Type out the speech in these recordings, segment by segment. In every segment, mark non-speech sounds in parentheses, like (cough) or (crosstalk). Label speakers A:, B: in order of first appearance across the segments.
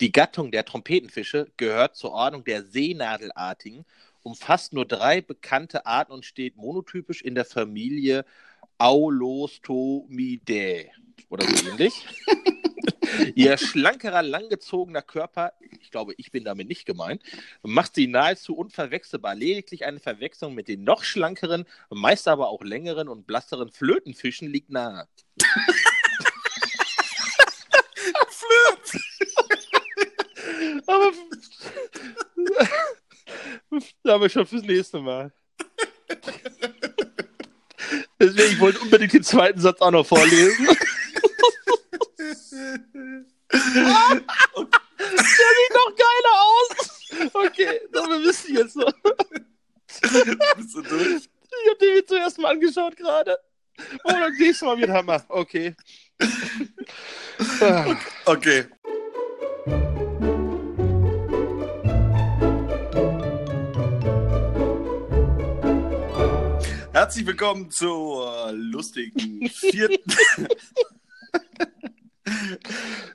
A: Die Gattung der Trompetenfische gehört zur Ordnung der Seenadelartigen, umfasst nur drei bekannte Arten und steht monotypisch in der Familie Aulostomidae oder so ähnlich. (laughs) Ihr schlankerer, langgezogener Körper, ich glaube, ich bin damit nicht gemeint, macht sie nahezu unverwechselbar. Lediglich eine Verwechslung mit den noch schlankeren, meist aber auch längeren und blasseren Flötenfischen liegt nahe. (laughs) (laughs) aber schon fürs nächste Mal. Deswegen ich wollte unbedingt den zweiten Satz auch noch vorlesen. Der sieht doch geiler aus. Okay, so, wir wissen jetzt so.
B: Bist du durch?
A: Ich hab den mir zuerst mal angeschaut gerade. Oh, dann nächstes Mal mit Hammer. Okay. Ah.
B: Okay. Herzlich willkommen zur lustigen vierten. (laughs)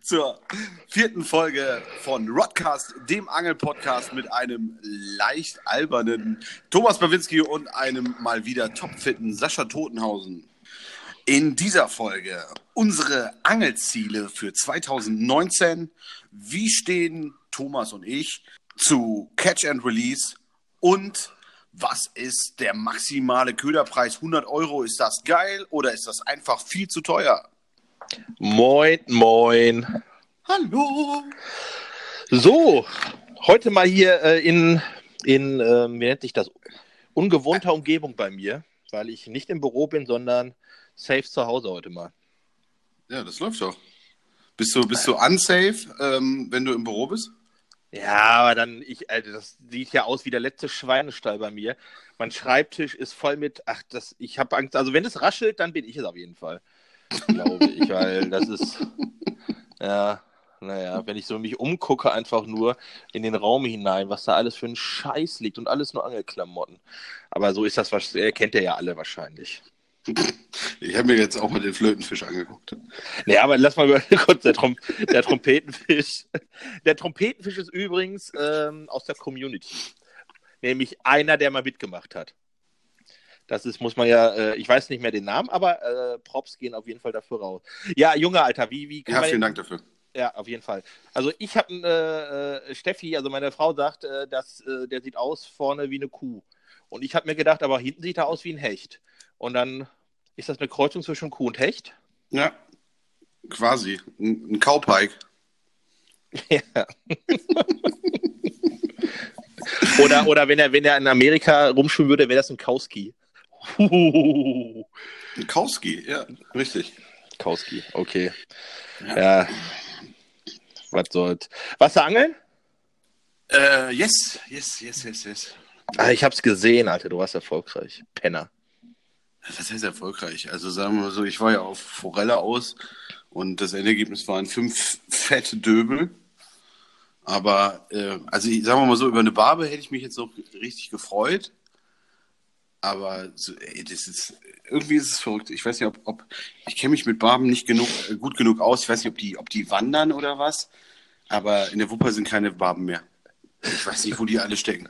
B: zur vierten Folge von Rodcast, dem Angelpodcast mit einem leicht albernen Thomas Bawinski und einem mal wieder topfitten Sascha Totenhausen. In dieser Folge unsere Angelziele für 2019. Wie stehen Thomas und ich zu Catch and Release und was ist der maximale Köderpreis? 100 Euro, ist das geil oder ist das einfach viel zu teuer?
A: Moin, moin.
B: Hallo.
A: So, heute mal hier äh, in, in äh, wie nennt sich das, ungewohnter Umgebung bei mir, weil ich nicht im Büro bin, sondern safe zu Hause heute mal.
B: Ja, das läuft doch. Bist du, bist du unsafe, ähm, wenn du im Büro bist?
A: Ja, aber dann, ich, also das sieht ja aus wie der letzte Schweinestall bei mir. Mein Schreibtisch ist voll mit, ach, das, ich habe Angst, also wenn es raschelt, dann bin ich es auf jeden Fall. Glaube ich, weil das ist, (laughs) ja, naja, wenn ich so mich umgucke, einfach nur in den Raum hinein, was da alles für ein Scheiß liegt und alles nur Angelklamotten. Aber so ist das, was, äh, kennt ihr ja alle wahrscheinlich.
B: Ich habe mir jetzt auch mal den Flötenfisch angeguckt.
A: Nee, aber lass mal (laughs) kurz, der, Trom der Trompetenfisch. Der Trompetenfisch ist übrigens ähm, aus der Community. Nämlich einer, der mal mitgemacht hat. Das ist, muss man ja, äh, ich weiß nicht mehr den Namen, aber äh, Props gehen auf jeden Fall dafür raus. Ja, Junge, Alter, wie, wie
B: Ja, vielen Dank dafür.
A: Ja, auf jeden Fall. Also ich habe äh, äh, Steffi, also meine Frau sagt, äh, dass äh, der sieht aus vorne wie eine Kuh. Und ich habe mir gedacht, aber hinten sieht er aus wie ein Hecht. Und dann ist das eine Kreuzung zwischen Kuh und Hecht.
B: Ja, quasi. Ein, ein Cowpike.
A: Ja. oder, oder wenn er, wenn er in Amerika rumschwimmen würde, wäre das ein Kauski.
B: Ein Kowski, ja, richtig.
A: Kauski, okay.
B: Ja.
A: Ja. Was soll's. Wasserangeln?
B: Äh, yes, yes, yes, yes, yes.
A: Ah, ich hab's gesehen, Alter, du warst erfolgreich. Penner.
B: Was heißt erfolgreich? Also sagen wir mal so, ich war ja auf Forelle aus und das Endergebnis waren fünf fette Döbel. Aber, äh, also sagen wir mal so, über eine Barbe hätte ich mich jetzt noch richtig gefreut. Aber so, ey, das ist, irgendwie ist es verrückt. Ich weiß nicht, ob, ob ich kenne mich mit Barben nicht genug, äh, gut genug aus. Ich weiß nicht, ob die, ob die wandern oder was. Aber in der Wupper sind keine Barben mehr. Ich weiß nicht, wo die alle stecken.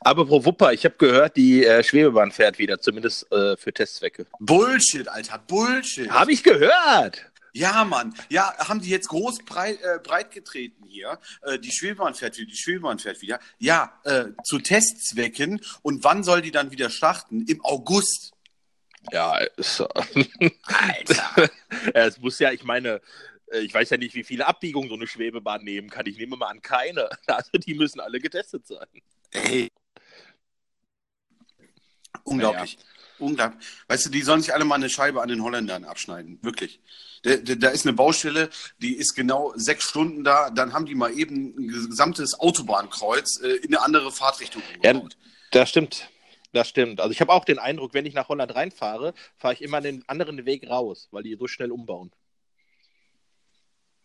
A: Aber pro Wupper, ich habe gehört, die äh, Schwebebahn fährt wieder, zumindest äh, für Testzwecke.
B: Bullshit, Alter, Bullshit.
A: Habe ich gehört.
B: Ja, Mann. Ja, haben die jetzt groß breit, äh, breit getreten hier. Äh, die Schwebebahn fährt wieder, die Schwebebahn fährt wieder. Ja, äh, zu Testzwecken. Und wann soll die dann wieder starten? Im August.
A: Ja, ist,
B: Alter. (laughs)
A: Es muss ja, ich meine, ich weiß ja nicht, wie viele Abbiegungen so eine Schwebebahn nehmen kann. Ich nehme mal an, keine. (laughs) Also die müssen alle getestet sein.
B: Ey. Unglaublich. Unglaublich. Weißt du, die sollen sich alle mal eine Scheibe an den Holländern abschneiden. Wirklich. Da, da, ist eine Baustelle, die ist genau sechs Stunden da. Dann haben die mal eben ein gesamtes Autobahnkreuz äh, in eine andere Fahrtrichtung
A: Ja,
B: umgebaut.
A: das stimmt. Das stimmt. Also ich habe auch den Eindruck, wenn ich nach Holland reinfahre, fahre ich immer den anderen Weg raus, weil die so schnell umbauen.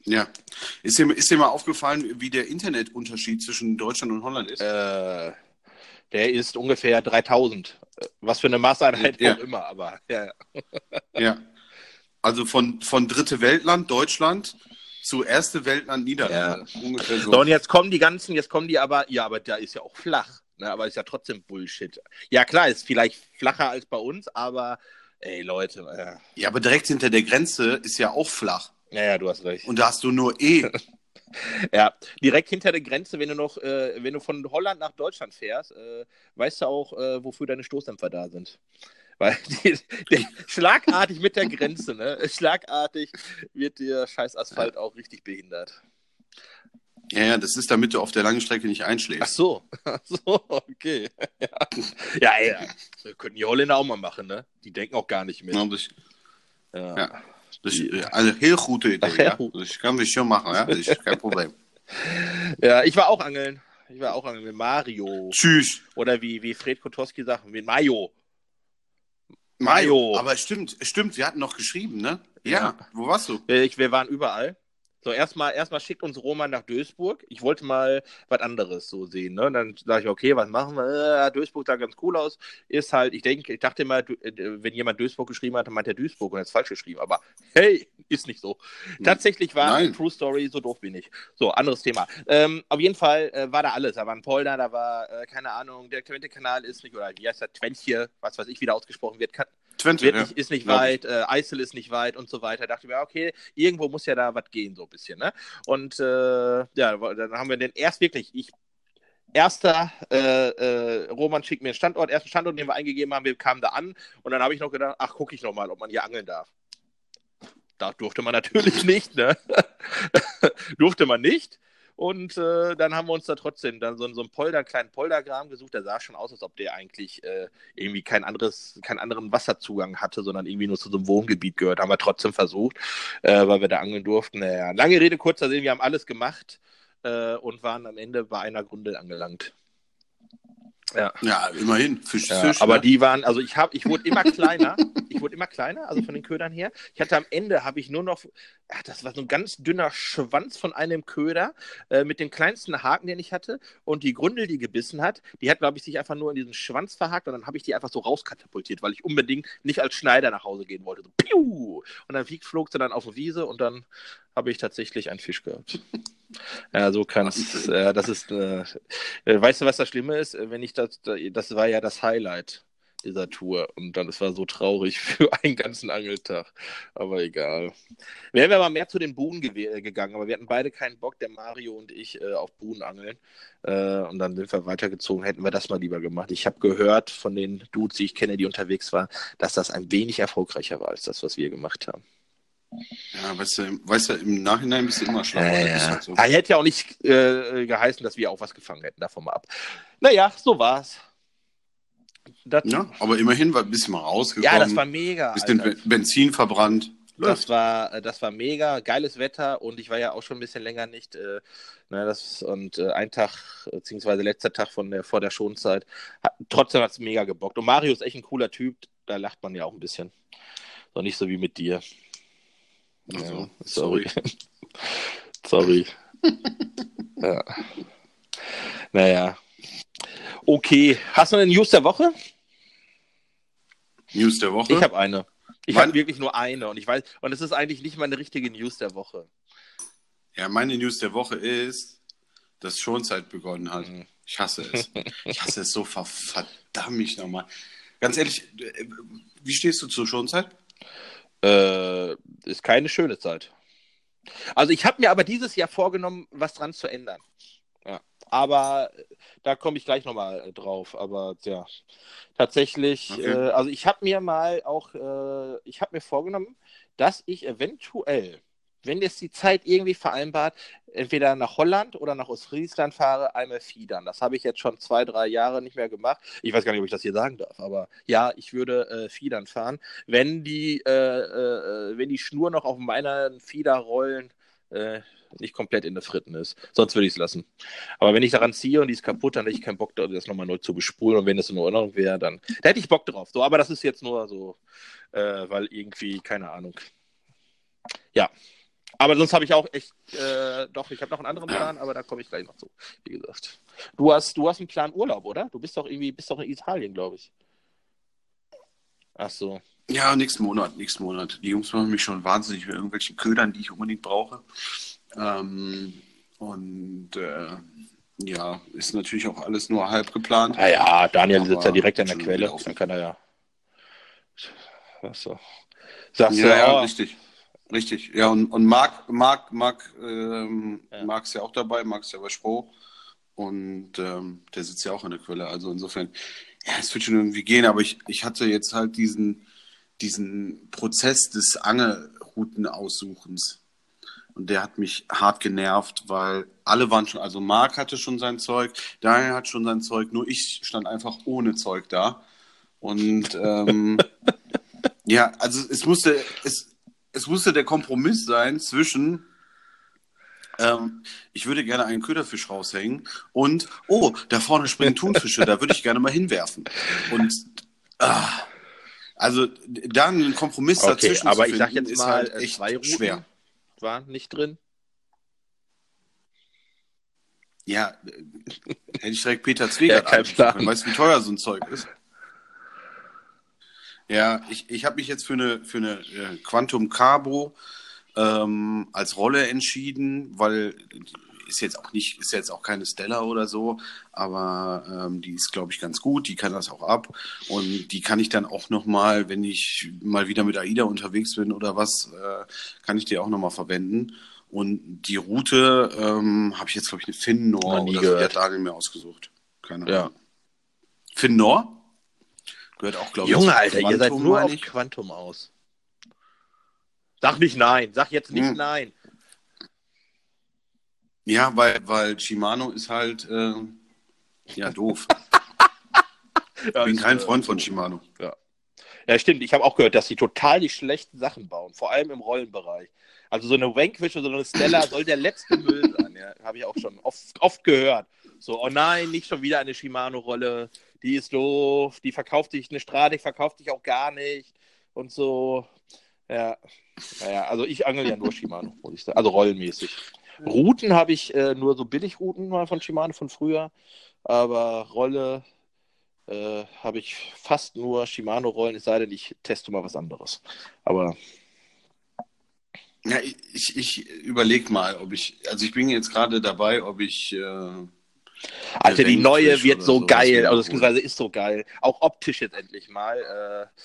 B: Ja. Ist dir, ist dir mal aufgefallen, wie der Internetunterschied zwischen Deutschland und Holland ist?
A: Äh, der ist ungefähr 3000. Äh, Was für eine Maßeinheit
B: Ja.
A: auch immer, aber ja. ja.
B: Ja. Also von, von dritte Weltland, Deutschland, zu erste Weltland Niederlande. Ja.
A: Ungefähr so. so. Und jetzt kommen die ganzen, jetzt kommen die aber, ja, aber da ist ja auch flach. Ne, aber ist ja trotzdem Bullshit. Ja, klar, ist vielleicht flacher als bei uns, aber ey, Leute.
B: Äh. Ja, aber direkt hinter der Grenze ist ja auch flach.
A: Ja, ja, du hast recht.
B: Und da hast du nur E. (laughs)
A: ja, direkt hinter der Grenze, wenn du noch, äh, wenn du von Holland nach Deutschland fährst, äh, weißt du auch, äh, wofür deine Stoßdämpfer da sind. (laughs) Weil die, die, schlagartig mit der Grenze, ne? Schlagartig wird der scheiß Asphalt auch richtig behindert.
B: Ja, ja, das ist, damit du auf der langen Strecke nicht einschläfst.
A: Ach so, (laughs) Ach so okay. Ja, ja, ja. Das könnten die Holländer auch mal machen, ne? Die denken auch gar nicht mehr. Ja,
B: ja. ja. Dus eine heel gute Idee. Ach, ja. Dus kann ich schon machen, ja? Das ist kein Problem.
A: ja, ich war auch angeln. Ich war auch angeln mit Mario.
B: Tschüss.
A: Oder wie, wie Fred Kotowski sagt, mit Mayo.
B: Mayo. Aber stimmt, stimmt, wir hatten noch geschrieben, ne? Ja. ja. Wo warst du?
A: Ich, wir waren überall. So, erstmal erstmal schickt uns Roman nach Duisburg. Ich wollte mal was anderes so sehen. Ne? Und dann sage ich, okay, was machen wir? Äh, Duisburg sah ganz cool aus. Ist halt, ich denke, ich dachte immer, äh, wenn jemand Duisburg geschrieben hat, dann meint er Duisburg und er ist falsch geschrieben. Aber hey, ist nicht so. Hm. Tatsächlich war Nein. True Story, so doof bin ich. So, anderes Thema. Ähm, auf jeden Fall äh, war da alles. Da war ein Polder, da war, äh, keine Ahnung, der Twente-Kanal ist nicht, oder wie heißt der, Twentje, was weiß ich, wie der ausgesprochen wird, kann, Twente, wird nicht, ja. ist nicht weit, äh, Eisel ist nicht weit und so weiter. Da dachte ich mir, okay, irgendwo muss ja da was gehen, so ein bisschen. Ne? Und äh, ja, dann haben wir den erst wirklich, ich erster, äh, äh, Roman schickt mir einen Standort, ersten Standort, den wir eingegeben haben, wir kamen da an und dann habe ich noch gedacht, ach, gucke ich noch mal, ob man hier angeln darf. Da durfte man natürlich (laughs) nicht, ne? (laughs) durfte man nicht. Und äh, dann haben wir uns da trotzdem dann so, so einen Polder, kleinen Poldergraben gesucht. Der sah schon aus, als ob der eigentlich äh, irgendwie kein anderes, keinen anderen Wasserzugang hatte, sondern irgendwie nur zu so einem Wohngebiet gehört. Haben wir trotzdem versucht, äh, weil wir da angeln durften. Naja, lange Rede, kurzer Sinn, wir haben alles gemacht äh, und waren am Ende bei einer Grundel angelangt.
B: Ja. ja, immerhin.
A: Fisch, ja, Fisch. Aber ne? die waren, also ich habe, ich wurde immer kleiner. (laughs) ich wurde immer kleiner, also von den Ködern her. Ich hatte am Ende habe ich nur noch, ach, das war so ein ganz dünner Schwanz von einem Köder äh, mit dem kleinsten Haken, den ich hatte. Und die Grundel, die gebissen hat, die hat, glaube ich, sich einfach nur in diesen Schwanz verhakt und dann habe ich die einfach so rauskatapultiert, weil ich unbedingt nicht als Schneider nach Hause gehen wollte. So, piu! Und dann flog sie dann auf die Wiese und dann habe ich tatsächlich einen Fisch gehabt. (laughs) Ja, so kann es. Äh, das ist. Äh, äh, weißt du, was das Schlimme ist? Wenn ich das, das war ja das Highlight dieser Tour und dann es war so traurig (laughs) für einen ganzen Angeltag. Aber egal. Wären wir mal mehr zu den Buhnen ge gegangen, aber wir hatten beide keinen Bock, der Mario und ich, äh, auf Buhnen angeln. Äh, und dann sind wir weitergezogen, hätten wir das mal lieber gemacht. Ich habe gehört von den Dudes, die ich kenne, die unterwegs waren, dass das ein wenig erfolgreicher war als das, was wir gemacht haben.
B: Ja, weißt du, weißt du, im Nachhinein bist du immer schlauer.
A: Ja, ja. Halt so. hätte ja auch nicht äh, geheißen, dass wir auch was gefangen hätten, davon mal ab. Naja, so war's.
B: Das, ja, aber immerhin war ein bisschen mal rausgekommen. Ja,
A: das war mega.
B: Bisschen Alter. Benzin verbrannt.
A: Das war, äh, das war mega, geiles Wetter und ich war ja auch schon ein bisschen länger nicht. Äh, ne, das, und äh, ein Tag, beziehungsweise letzter Tag von der, vor der Schonzeit, hat, trotzdem hat es mega gebockt. Und Mario ist echt ein cooler Typ, da lacht man ja auch ein bisschen. So nicht so wie mit dir. Also, ja, sorry. Sorry. (laughs) (laughs) ja. Naja. Okay. Hast du eine News der Woche?
B: News der Woche?
A: Ich habe eine. Ich habe wirklich nur eine und ich weiß, und es ist eigentlich nicht meine richtige News der Woche.
B: Ja, meine News der Woche ist, dass Schonzeit begonnen hat. Mhm. Ich hasse es. Ich hasse es so verdammt nochmal. Ganz ehrlich, äh, wie stehst du zur Schonzeit?
A: Äh, ist keine schöne Zeit. Also ich habe mir aber dieses Jahr vorgenommen, was dran zu ändern. Ja. Aber äh, da komme ich gleich nochmal äh, drauf. Aber ja, tatsächlich, okay. äh, also ich habe mir mal auch, äh, ich habe mir vorgenommen, dass ich eventuell wenn jetzt die Zeit irgendwie vereinbart, entweder nach Holland oder nach Ostfriesland fahre, einmal fiedern. Das habe ich jetzt schon zwei, drei Jahre nicht mehr gemacht. Ich weiß gar nicht, ob ich das hier sagen darf, aber ja, ich würde äh, fiedern fahren. Wenn die, äh, äh, wenn die Schnur noch auf meiner Fiederrollen äh, nicht komplett in der Fritten ist. Sonst würde ich es lassen. Aber wenn ich daran ziehe und die ist kaputt, dann hätte ich keinen Bock, das nochmal neu zu bespulen. Und wenn es in Ordnung wäre, dann da hätte ich Bock drauf. So, aber das ist jetzt nur so, äh, weil irgendwie, keine Ahnung. Ja, aber sonst habe ich auch echt, äh, doch, ich habe noch einen anderen Plan, aber da komme ich gleich noch zu, wie gesagt. Du hast, du hast einen Plan Urlaub, oder? Du bist doch irgendwie, bist doch in Italien, glaube ich. Ach so.
B: Ja, nächsten Monat, nächsten Monat. Die Jungs machen mich schon wahnsinnig mit irgendwelchen Ködern, die ich unbedingt brauche. Ähm, und äh, ja, ist natürlich auch alles nur halb geplant.
A: Ah ja, Daniel
B: Aber
A: sitzt ja direkt an der Quelle. Dann kann er ja. Was so. Sagst
B: Ja,
A: du,
B: ja,
A: oh,
B: richtig. Richtig. Ja, und, und Marc, Marc, Marc, ähm,
A: Ja.
B: Marc ist ja auch dabei, Marc ist ja bei Spro. Und ähm, der sitzt ja auch an der Quelle. Also insofern, ja, es wird schon irgendwie gehen, aber ich, ich hatte jetzt halt diesen, diesen Prozess des Angelroutenaussuchens. Und der hat mich hart genervt, weil alle waren schon, also Marc hatte schon sein Zeug, Daniel hat schon sein Zeug, nur ich stand einfach ohne Zeug da. Und ähm, (laughs) ja, also es musste, es, es musste der Kompromiss sein zwischen ähm, ich würde gerne einen Köderfisch raushängen und oh, da vorne springen Thunfische, da würde ich gerne mal hinwerfen. Und ah, also da einen Kompromiss
A: okay,
B: dazwischen
A: aber
B: zu
A: ich sag
B: finden,
A: jetzt
B: ist
A: mal,
B: halt
A: äh,
B: echt
A: zwei Routen
B: schwer.
A: waren nicht drin.
B: Ja, äh, hätte ich direkt Peter Zwegert
A: Ja, kein Plan.
B: Weißt du, wie teuer so ein Zeug ist? Ja, ich, ich habe mich jetzt für eine, für eine äh, Quantum Carbo ähm, als Rolle entschieden, weil die ist jetzt auch nicht, ist jetzt auch keine Stella oder so, aber ähm, die ist, glaube ich, ganz gut, die kann das auch ab und die kann ich dann auch nochmal, wenn ich mal wieder mit AIDA unterwegs bin oder was, äh, kann ich die auch nochmal verwenden. Und die Route ähm, habe ich jetzt, glaube ich, eine Finnor oder so, die hat Daniel mir ausgesucht. Keine
A: Ja.
B: Ahnung. Finnor? Gehört auch, glaube ich,
A: Junge, Alter, ihr seid
B: Quantum,
A: nur auf
B: ich.
A: Quantum aus. Sag nicht nein, sag jetzt nicht
B: Hm.
A: nein.
B: Ja, weil, weil Shimano ist halt, äh, ja, doof. (laughs) Ich bin kein Freund von Shimano.
A: Ja, stimmt. Ich habe auch gehört, dass sie total die schlechten Sachen bauen, vor allem im Rollenbereich. Also so eine Vanquish oder so eine Stella (laughs) soll der letzte Müll sein. Ja, habe ich auch schon oft, oft gehört. So, oh nein, nicht schon wieder eine Shimano-Rolle. Die ist doof. Die verkauft sich, eine Stratik verkauft sich auch gar nicht. Und so. Ja. Naja, also ich angel ja nur Shimano, muss ich sagen. Also rollenmäßig. Routen habe ich äh, nur so Billigrouten mal von Shimano von früher. Aber Rolle äh, habe ich fast nur Shimano-Rollen, es sei denn, ich teste mal was anderes. Aber
B: Ja, ich, ich, überlege mal, ob ich, also ich bin jetzt gerade dabei, ob ich, äh,
A: Alter, die
B: Vanquish
A: neue wird so geil, also beziehungsweise ist so geil. Auch optisch jetzt endlich mal. Äh,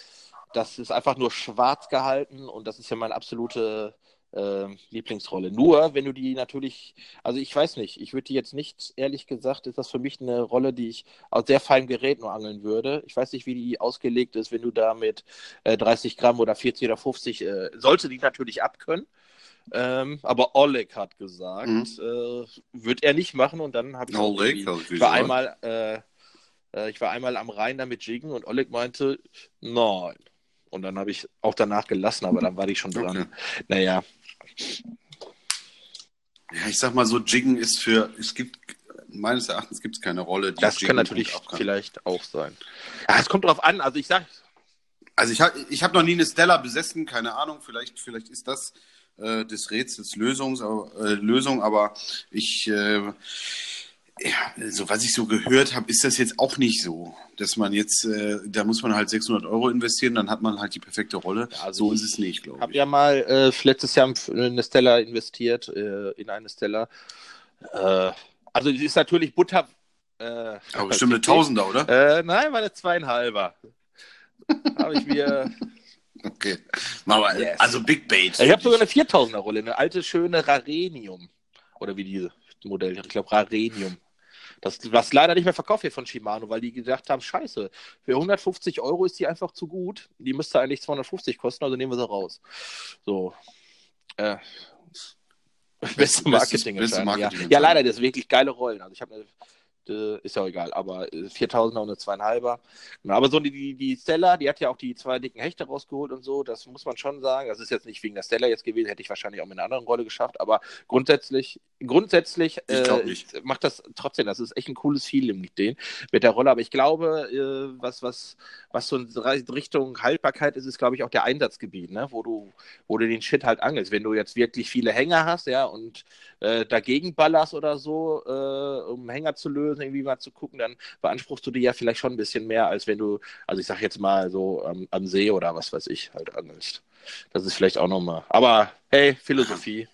A: das ist einfach nur schwarz gehalten und das ist ja meine absolute äh, Lieblingsrolle. Nur, wenn du die natürlich, also ich weiß nicht, ich würde die jetzt nicht, ehrlich gesagt, ist das für mich eine Rolle, die ich aus sehr feinem Gerät nur angeln würde. Ich weiß nicht, wie die ausgelegt ist, wenn du da mit äh, 30 Gramm oder 40 oder 50, äh, sollte die natürlich abkönnen. Ähm, aber Oleg hat gesagt,
B: Mhm.
A: äh, wird er nicht machen und dann habe ich auch
B: Oleg,
A: ich war einmal, äh, äh, ich war einmal am Rhein damit jiggen und Oleg meinte, nein. Und dann habe ich auch danach gelassen, aber dann war ich schon dran.
B: Okay.
A: Naja,
B: ja, ich sag mal so, Jiggen ist für, es gibt, meines Erachtens gibt es keine Rolle, die
A: das
B: Jiggen
A: kann natürlich
B: kann.
A: vielleicht auch sein. Ja, es kommt drauf an. Also ich sag,
B: Also ich habe ich hab noch nie eine Stella besessen, keine Ahnung, vielleicht, vielleicht ist das äh, des Rätsels Lösungs, äh, Lösung, aber ich, äh, ja, so was ich so gehört habe, ist das jetzt auch nicht so, dass man jetzt, äh, da muss man halt 600 Euro investieren, dann hat man halt die perfekte Rolle.
A: Ja, also
B: so
A: ich
B: ist es nicht, glaube
A: habe
B: ich.
A: ja mal äh, letztes Jahr in eine Stella investiert, äh, in eine Stella. Äh, also es ist natürlich Butter. Äh,
B: aber bestimmt eine Tausender, oder?
A: Äh, nein, war eine zweieinhalber. habe ich mir (laughs)
B: Okay. Aber,
A: Yes.
B: Also Big Bait.
A: Ich habe sogar eine 4000er Rolle, eine alte schöne Rarenium. Oder wie diese Modell, ich glaube Rarenium. Das, was leider nicht mehr verkauft wird von Shimano, weil die gedacht haben, scheiße, für 150 Euro ist die einfach zu gut. Die müsste eigentlich 250 kosten, also nehmen wir sie raus. So. Äh, beste Marketing
B: beste
A: anscheinend, ja.
B: Marketing
A: ja, leider, das sind wirklich geile Rollen. Also ich habe eine äh, ist ja auch egal, aber äh, 4000er und eine zweieinhalber. Genau, aber so die, die, die Stella, die hat ja auch die zwei dicken Hechte rausgeholt und so, das muss man schon sagen. Das ist jetzt nicht wegen der Stella jetzt gewesen, hätte ich wahrscheinlich auch mit einer anderen Rolle geschafft, aber grundsätzlich, grundsätzlich äh, macht das trotzdem, das ist echt ein cooles Feeling mit denen, mit der Rolle. Aber ich glaube, äh, was, was, was so in Richtung Haltbarkeit ist, ist, glaube ich, auch der Einsatzgebiet, ne? wo du, wo du den Shit halt angelst. Wenn du jetzt wirklich viele Hänger hast, ja, und äh, dagegen ballerst oder so, äh, um Hänger zu lösen, irgendwie mal zu gucken, dann beanspruchst du dir ja vielleicht schon ein bisschen mehr, als wenn du, also ich sag jetzt mal so ähm, am See oder was weiß ich, halt angelst. Das ist vielleicht auch nochmal. Aber hey, Philosophie.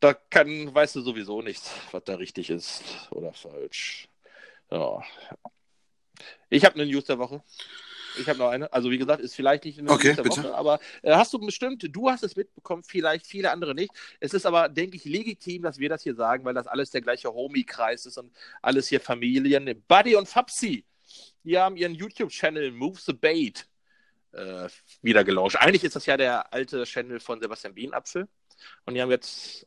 A: da kann, weißt du sowieso nichts, was da richtig ist oder falsch. Ja. Ich habe eine News der Woche. Ich habe noch eine. Also wie gesagt, ist vielleicht nicht
B: Okay,
A: News der
B: bitte.
A: Woche, aber äh, hast du bestimmt, du hast es mitbekommen, vielleicht viele andere nicht. Es ist aber, denke ich, legitim, dass wir das hier sagen, weil das alles der gleiche Homie-Kreis ist und alles hier Familien. Buddy und Fapsi, die haben ihren YouTube-Channel Move the Bait äh, wieder gelauncht. Eigentlich ist das ja der alte Channel von Sebastian Bienapfel. Und die haben jetzt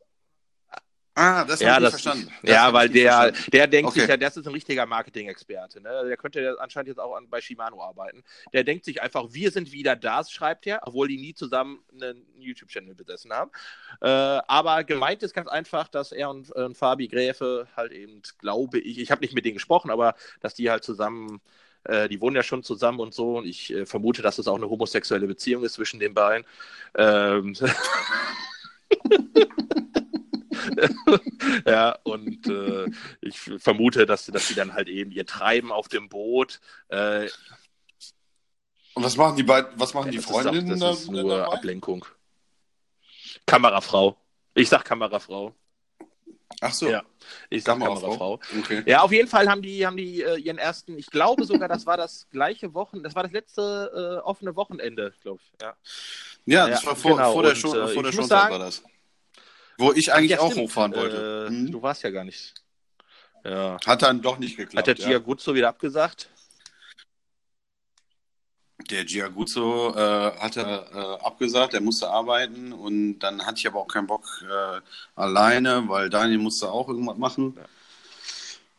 B: Ah, das
A: ja,
B: habe ich
A: das,
B: nicht verstanden. Das
A: ja, weil der,
B: verstanden.
A: der denkt
B: Okay.
A: sich ja, das ist ein richtiger Marketing-Experte. Ne? Der könnte ja anscheinend jetzt auch an, bei Shimano arbeiten. Der denkt sich einfach, wir sind wieder da, schreibt er, obwohl die nie zusammen einen YouTube-Channel besessen haben. Äh, aber gemeint ist ganz einfach, dass er und, äh, und Fabi Gräfe halt eben, glaube ich, ich habe nicht mit denen gesprochen, aber dass die halt zusammen äh, die wohnen ja schon zusammen und so. Und ich äh, vermute, dass es auch eine homosexuelle Beziehung ist zwischen den beiden. Ähm, (laughs) (laughs) (laughs) ja, und äh, ich vermute, dass, dass sie dann halt eben ihr Treiben auf dem Boot. Äh,
B: Und was machen die beiden, was machen die
A: das ist, auch,
B: Freundinnen
A: das ist nur
B: dabei?
A: Ablenkung. Kamerafrau. Ich sag Kamerafrau.
B: Ach so,
A: Ja, ich sag
B: Kamerafrau.
A: Kamerafrau.
B: Okay.
A: Ja, auf jeden Fall haben die, haben die äh, ihren ersten, ich glaube sogar, das war das gleiche Wochen, das war das letzte äh, offene Wochenende, glaube ich. Ja.
B: Ja, das
A: Ja,
B: war vor,
A: genau.
B: vor der, Show,
A: äh,
B: vor der
A: ich muss
B: Showzeit
A: sagen-
B: war das. Wo ich eigentlich
A: Ja,
B: auch
A: stimmt.
B: hochfahren wollte.
A: Äh,
B: Mhm.
A: Du warst ja gar nicht. Ja.
B: Hat dann doch nicht
A: Hat
B: geklappt.
A: der Gia
B: ja.
A: Wieder abgesagt?
B: Der Giaguzzo äh, hatte äh, abgesagt, er musste arbeiten und dann hatte ich aber auch keinen Bock äh, alleine, weil Daniel musste auch irgendwas machen.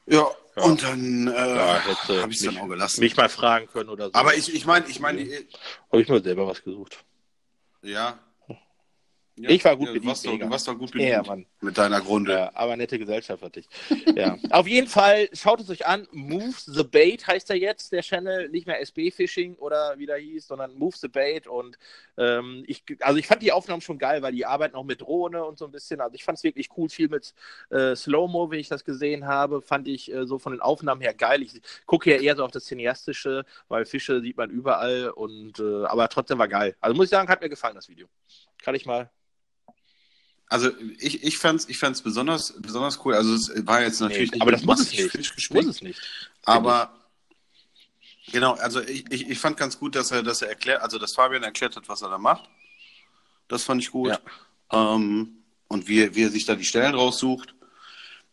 B: Ja,
A: Ja.
B: und dann äh,
A: Ja,
B: habe ich es dann auch gelassen.
A: Mich mal fragen können oder so.
B: aber ich, ich meine, ich meine, äh,
A: Habe ich mir selber was gesucht.
B: ja. Ja.
A: Ich war gut
B: ja,
A: bedient,
B: Du warst, doch,
A: mega.
B: du warst doch gut
A: Ja,
B: bedient
A: Mann.
B: mit deiner Grunde.
A: Ja, aber nette Gesellschaft hatte ich. (laughs) Ja. Auf jeden Fall, schaut es euch an. Move the Bait heißt er jetzt, der Channel. Nicht mehr SB Fishing oder wie der hieß, sondern Move the Bait. Und ähm, ich, also ich fand die Aufnahmen schon geil, weil die arbeiten auch mit Drohne und so ein bisschen. Also ich fand es wirklich cool, viel mit äh, Slow-Mo, wie ich das gesehen habe, fand ich äh, so von den Aufnahmen her geil. Ich gucke ja eher so auf das Cineastische, weil Fische sieht man überall und äh, aber trotzdem war geil. Also muss ich sagen, hat mir gefallen, das Video. Kann ich mal.
B: Also ich, ich fand es ich fand's besonders, besonders cool. Also es war jetzt natürlich
A: Nee, aber das muss es nicht. Muss es nicht.
B: aber genau, also ich, ich, ich fand ganz gut, dass er, dass er erklärt, also dass Fabian erklärt hat, was er da macht. Das fand ich gut. Ähm, und wie, wie er sich da die Stellen raussucht.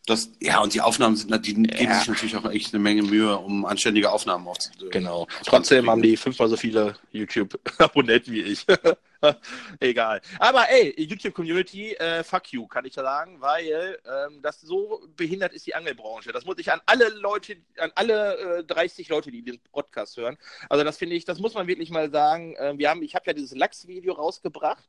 B: Das, ja, und die Aufnahmen sind, die geben sich natürlich auch echt eine Menge Mühe, um anständige Aufnahmen aufzunehmen.
A: Genau. Trotzdem haben die fünfmal so viele YouTube-Abonnenten wie ich. (laughs) Egal. Aber ey, YouTube-Community, äh, fuck you, kann ich sagen, weil ähm, das so behindert ist die Angelbranche. Das muss ich an alle Leute, an alle äh, 30 Leute, die den Podcast hören. Also das finde ich, das muss man wirklich mal sagen. Ähm, wir haben, ich habe ja dieses Lachs-Video rausgebracht.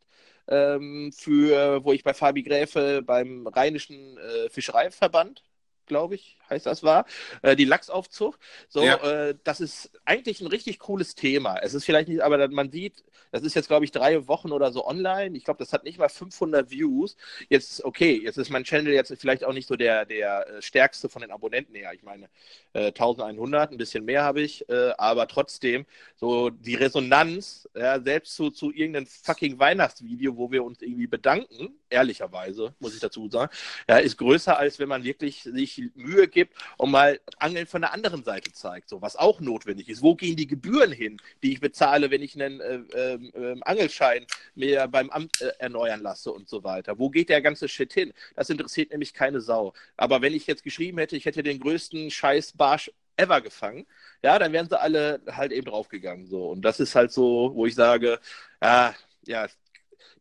A: Ähm, für, wo ich bei Fabi Gräfe beim Rheinischen äh, Fischereiverband, glaube ich, heißt das war, äh, die Lachsaufzucht. So,
B: Ja.
A: äh, das ist eigentlich ein richtig cooles Thema. Es ist vielleicht nicht, aber man sieht, das ist jetzt, glaube ich, drei Wochen oder so online. Ich glaube, das hat nicht mal 500 Views. Jetzt, okay, jetzt ist mein Channel jetzt vielleicht auch nicht so der, der äh, stärkste von den Abonnenten her. Ich meine, äh, 1100, ein bisschen mehr habe ich, äh, aber trotzdem, so die Resonanz, ja, selbst zu, zu irgendeinem fucking Weihnachtsvideo, wo wir uns irgendwie bedanken, ehrlicherweise, muss ich dazu sagen, ja, ist größer, als wenn man wirklich sich Mühe gibt und mal Angeln von der anderen Seite zeigt, so was auch notwendig ist. Wo gehen die Gebühren hin, die ich bezahle, wenn ich einen äh, ähm, Angelschein mir beim Amt äh, erneuern lasse und so weiter? Wo geht der ganze Shit hin? Das interessiert nämlich keine Sau. Aber wenn ich jetzt geschrieben hätte, ich hätte den größten Scheiß Barsch ever gefangen, ja, dann wären sie alle halt eben draufgegangen. So. Und das ist halt so, wo ich sage, ja, ja,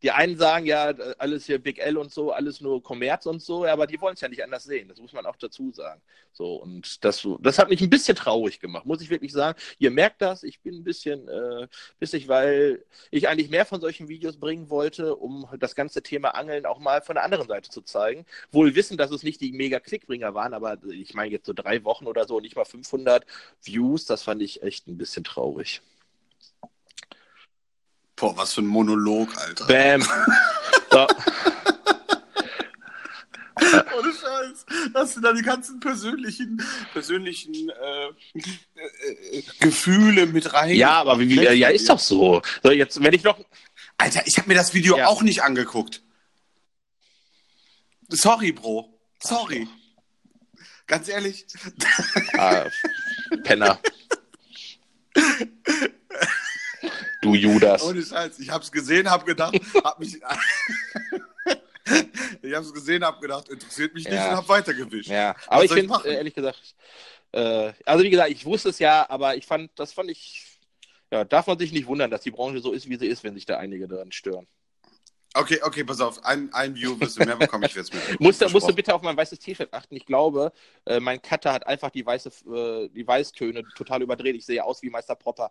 A: die einen sagen ja, alles hier Big L und so, alles nur Kommerz und so, aber die wollen es ja nicht anders sehen. Das muss man auch dazu sagen. So, und das, das hat mich ein bisschen traurig gemacht, muss ich wirklich sagen. Ihr merkt das, ich bin ein bisschen äh, bissig, weil ich eigentlich mehr von solchen Videos bringen wollte, um das ganze Thema Angeln auch mal von der anderen Seite zu zeigen. Wohl wissen, dass es nicht die mega Klickbringer waren, aber ich meine jetzt so drei Wochen oder so, nicht mal 500 Views, das fand ich echt ein bisschen traurig.
B: Boah, was für ein Monolog, Alter.
A: Bam. (laughs) So.
B: Ohne Scheiß. Hast du da die ganzen persönlichen, persönlichen äh, äh, äh, Gefühle mit rein?
A: Ja, aber wie, wie, ja, ist doch so. So, jetzt, wenn ich noch.
B: Alter, ich habe mir das Video
A: Ja.
B: auch nicht angeguckt. Sorry, Bro. Sorry. Ganz ehrlich.
A: Ah, Penner. (laughs) du Judas.
B: Ohne Scheiß. Ich hab's gesehen, hab gedacht, hab mich. (laughs) ich hab's gesehen, hab gedacht, interessiert mich nicht
A: Ja.
B: und hab weitergewischt.
A: Ja, aber
B: Was
A: ich finde, äh, ehrlich gesagt, äh, also wie gesagt, ich wusste es ja, aber ich fand, das fand ich, ja, darf man sich nicht wundern, dass die Branche so ist, wie sie ist, wenn sich da einige daran stören.
B: Okay, okay, pass auf. Ein, ein View wirst du mehr bekommen, ich jetzt mit. (laughs)
A: Musst, du- musst du bitte auf mein weißes T-Shirt achten. Ich glaube, äh, mein Cutter hat einfach die weiße, äh, die Weißtöne total überdreht. Ich sehe aus wie Meister Propper.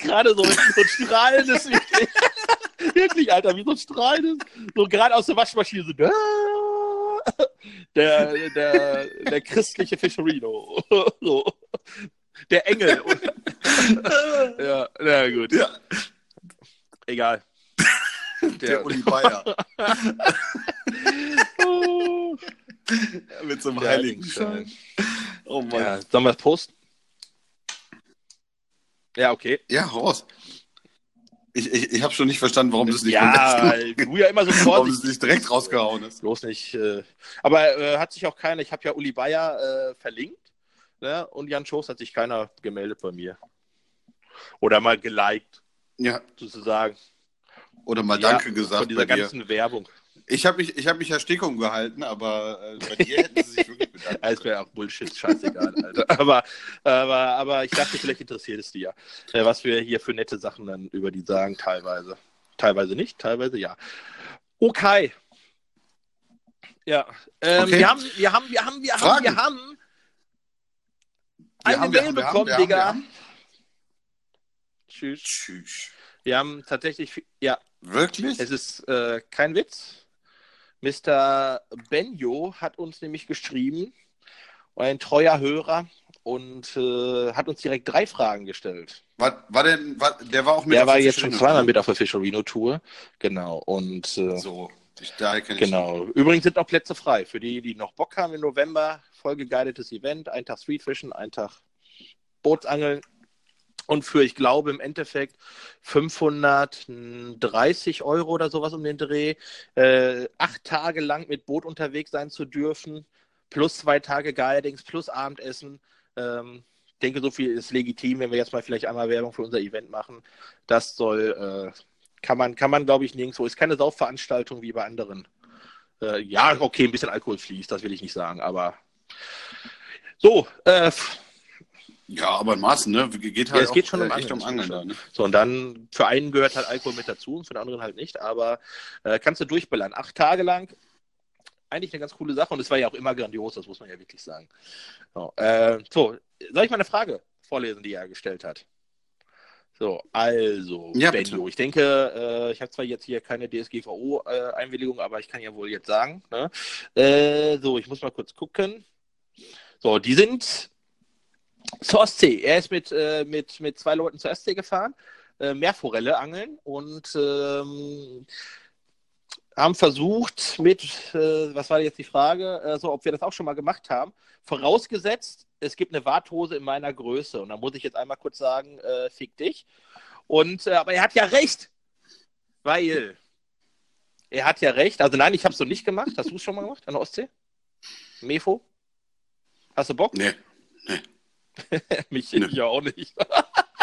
A: Gerade so, so ein strahlendes, wirklich, (laughs) wirklich, Alter, wie so ein strahlendes, so gerade aus der Waschmaschine, so, (laughs) der, der, der christliche Fischerino. (laughs) so. Der Engel. ja, na gut.
B: Ja,
A: Egal.
B: der, Uli Bayer. Mit so einem
A: der
B: Heiligenschein. Oh Mann.
A: Ja, sollen wir es posten? Ja, okay.
B: Ja, raus. Ich, ich, ich habe schon nicht verstanden, warum du es nicht
A: Ja, du ja immer so (laughs)
B: warum es nicht direkt rausgehauen hast.
A: Bloß nicht. Äh, aber äh, hat sich auch keiner, ich habe ja Uli Bayer äh, verlinkt ne? und Jan Schoß hat sich keiner gemeldet bei mir. Oder mal geliked,
B: Ja,
A: sozusagen.
B: oder mal
A: Ja,
B: Danke gesagt
A: Von dieser ganzen Werbung.
B: Ich habe mich, ich hab mich ja Stickung gehalten, aber äh, bei dir hätten sie sich wirklich bedankt.
A: Es wäre auch Bullshit, scheißegal, Alter. (laughs) Aber, aber, aber ich dachte, vielleicht interessiert es dir, äh, was wir hier für nette Sachen dann über die sagen, teilweise. Teilweise nicht, teilweise ja. Okay. Ja. Ähm,
B: Okay.
A: Wir haben, wir haben, wir haben, wir haben, wir haben eine
B: haben,
A: Mail bekommen,
B: haben,
A: Digga.
B: haben.
A: Tschüss.
B: Tschüss.
A: Wir haben tatsächlich, ja,
B: Wirklich?
A: es ist äh, kein Witz. Mr. Benjo hat uns nämlich geschrieben, ein treuer Hörer, und äh, hat uns direkt drei Fragen gestellt.
B: War, war denn, war, der war auch mit
A: Der
B: auf
A: war
B: der
A: jetzt schon zweimal mit auf der Fischerino-Tour. Genau. Und äh,
B: So, ich, daher kenn ich
A: genau. Übrigens sind noch Plätze frei für die, die noch Bock haben im November. Vollgeguidetes Event, ein Tag Streetfischen, ein Tag Bootsangeln. Und für, ich glaube, im Endeffekt 530 Euro oder sowas um den Dreh, äh, acht Tage lang mit Boot unterwegs sein zu dürfen, plus zwei Tage Guidings, plus Abendessen. Ähm, ich denke, so viel ist legitim, wenn wir jetzt mal vielleicht einmal Werbung für unser Event machen. Das soll, äh, kann man, kann man, glaube ich, nirgendwo. Ist keine Saufveranstaltung wie bei anderen. Äh, ja, okay, ein bisschen Alkohol fließt, das will ich nicht sagen, aber so, äh,
B: Ja, aber in Maßen, ne? Geht
A: Ja,
B: halt
A: es geht schon um
B: äh, echt
A: Angeln,
B: um Angeln da, ne?
A: So, und dann für einen gehört halt Alkohol mit dazu und für den anderen halt nicht. Aber äh, kannst du durchballern. Acht Tage lang. Eigentlich eine ganz coole Sache und es war ja auch immer grandios, das muss man ja wirklich sagen. So, äh, so soll ich mal eine Frage vorlesen, die er gestellt hat? So, also,
B: Ja,
A: Benjo, ich denke, äh, ich habe zwar jetzt hier keine DSGVO-Einwilligung, aber ich kann ja wohl jetzt sagen. Ne? Äh, so, ich muss mal kurz gucken. So, die sind zur Ostsee. Er ist mit, äh, mit, mit zwei Leuten zur Ostsee gefahren, äh, Meerforelle angeln und ähm, haben versucht mit, äh, was war jetzt die Frage, äh, so, ob wir das auch schon mal gemacht haben, vorausgesetzt, es gibt eine Warthose in meiner Größe. Und da muss ich jetzt einmal kurz sagen, äh, fick dich. Und, äh, aber er hat ja recht, weil er hat ja recht. Also nein, ich habe es so nicht gemacht. Hast du es schon mal gemacht an der Ostsee? Mefo? Hast du Bock?
B: Nee. (laughs)
A: Mich
B: Nö.
A: ja auch nicht.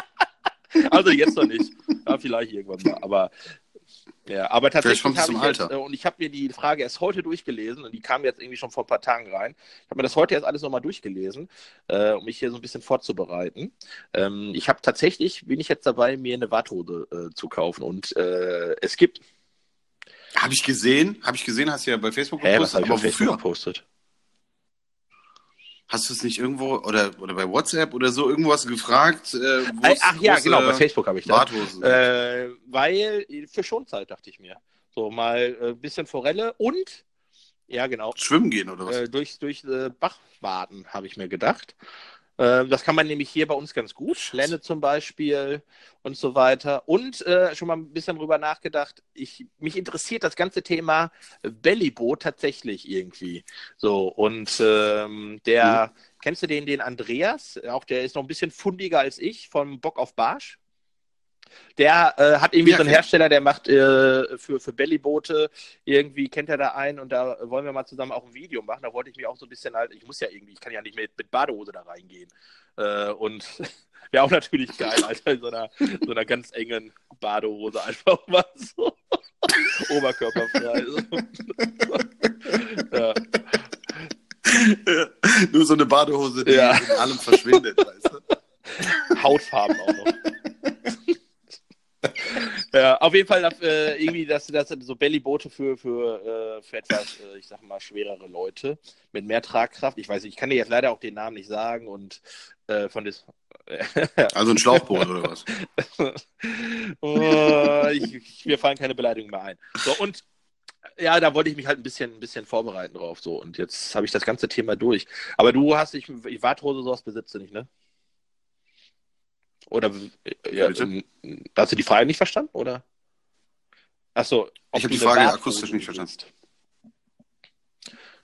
A: (laughs) also jetzt noch nicht. Ja, vielleicht irgendwann mal. Aber ja, aber tatsächlich habe
B: zum
A: ich jetzt,
B: Alter.
A: äh, und ich habe mir die Frage erst heute durchgelesen und die kam jetzt irgendwie schon vor ein paar Tagen rein. Ich habe mir das heute erst alles nochmal durchgelesen, äh, um mich hier so ein bisschen vorzubereiten. Ähm, ich habe tatsächlich, bin ich jetzt dabei, mir eine Warthose äh, zu kaufen und äh, es gibt,
B: Habe ich gesehen, habe ich gesehen, hast du ja bei Facebook gepostet,
A: ich
B: aber
A: auf Facebook
B: wofür?
A: gepostet?
B: Hast du es nicht irgendwo oder, oder bei WhatsApp oder so irgendwas gefragt? Äh,
A: Äh, ach ja, genau, bei Facebook habe ich das. Äh, weil für Schonzeit dachte ich mir. So mal ein äh, bisschen Forelle und, ja genau,
B: Schwimmen gehen oder was?
A: äh, durch, durch äh, Bachwaden habe ich mir gedacht. Äh, das kann man nämlich hier bei uns ganz gut. Lenne zum Beispiel und so weiter. Und äh, schon mal ein bisschen drüber nachgedacht. Ich, mich interessiert das ganze Thema Bellyboot tatsächlich irgendwie. So, und ähm, der, kennst du den, den Andreas? Auch der ist noch ein bisschen fundiger als ich, vom Bock auf Barsch. Der äh, hat irgendwie ja, so einen Hersteller, der macht äh, für, für Bellyboote, irgendwie kennt er da einen und da wollen wir mal zusammen auch ein Video machen. Da wollte ich mich auch so ein bisschen halt, ich muss ja irgendwie, ich kann ja nicht mit, mit Badehose da reingehen. Äh, und (laughs) wäre auch natürlich geil, Alter, in so einer, so einer ganz engen Badehose einfach mal so (laughs) oberkörperfrei. So.
B: ja. Nur so eine Badehose, die ja. in allem verschwindet, weißt du?
A: Hautfarben auch noch. Ja, auf jeden Fall äh, irgendwie das, das so Bellyboote für, für, äh, für etwas, äh, ich sag mal, schwerere Leute mit mehr Tragkraft. Ich weiß nicht, ich kann dir jetzt leider auch den Namen nicht sagen und äh, von des. (laughs)
B: also ein Schlauchboot oder was? (laughs)
A: oh, ich, ich, mir fallen keine Beleidigungen mehr ein. So, und ja, da wollte ich mich halt ein bisschen, ein bisschen vorbereiten drauf. So, und jetzt habe ich das ganze Thema durch. Aber du hast dich, Warthose sowas besitzt du nicht, ne? Oder ja, ähm, hast du die Frage nicht verstanden, oder? Achso,
B: ich habe die Frage akustisch nicht verstanden.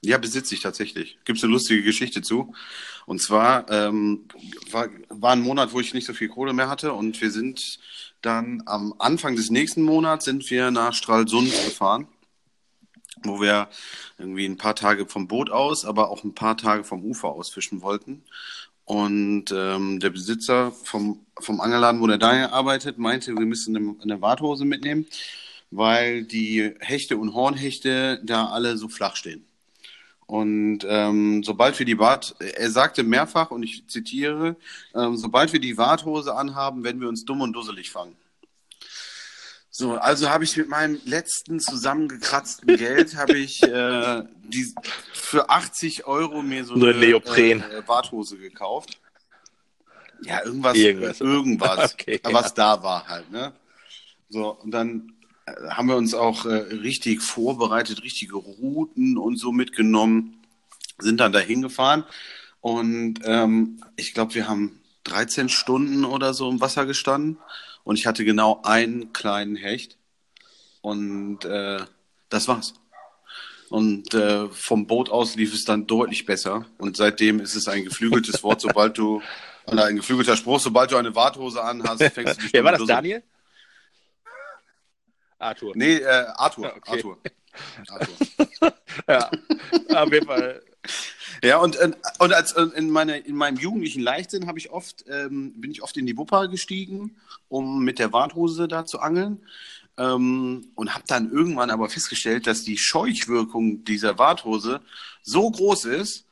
B: Ja, besitze ich tatsächlich. Gibt es eine lustige Geschichte zu. Und zwar ähm, war, war ein Monat, wo ich nicht so viel Kohle mehr hatte und wir sind dann am Anfang des nächsten Monats sind wir nach Stralsund gefahren, wo wir irgendwie ein paar Tage vom Boot aus, aber auch ein paar Tage vom Ufer aus fischen wollten. Und ähm, der Besitzer vom, vom Angelladen, wo der Daniel arbeitet, meinte, wir müssen eine, eine Warthose mitnehmen, weil die Hechte und Hornhechte da alle so flach stehen. Und ähm, sobald wir die Bart, er sagte mehrfach, und ich zitiere, ähm, sobald wir die Warthose anhaben, werden wir uns dumm und dusselig fangen. So, also habe ich mit meinem letzten zusammengekratzten Geld habe ich äh, die, für 80 Euro mir so,
A: so eine Neopren.
B: Äh, Barthose gekauft. Ja, irgendwas, irgendwas, irgendwas (laughs) okay, was ja. da war halt, ne? So, und dann äh, haben wir uns auch äh, richtig vorbereitet, richtige Routen und so mitgenommen, sind dann dahin gefahren und ähm, ich glaube, wir haben 13 Stunden oder so im Wasser gestanden und ich hatte genau einen kleinen Hecht und äh, das war's. Und äh, vom Boot aus lief es dann deutlich besser. Und seitdem ist es ein geflügeltes Wort, sobald du, oder ein geflügelter Spruch, sobald du eine Warthose anhast, (laughs) fängst du
A: dich Wer war das, Daniel? Arthur.
B: Nee, äh, Arthur. Okay. Arthur. (laughs)
A: Arthur. ja, auf jeden Fall
B: ja, und, äh, und als äh, in, meine, in meinem jugendlichen Leichtsinn habe ich oft, ähm, bin ich oft in die Wupper gestiegen, um mit der Warthose da zu angeln. Ähm, und habe dann irgendwann aber festgestellt, dass die Scheuchwirkung dieser Warthose so groß ist,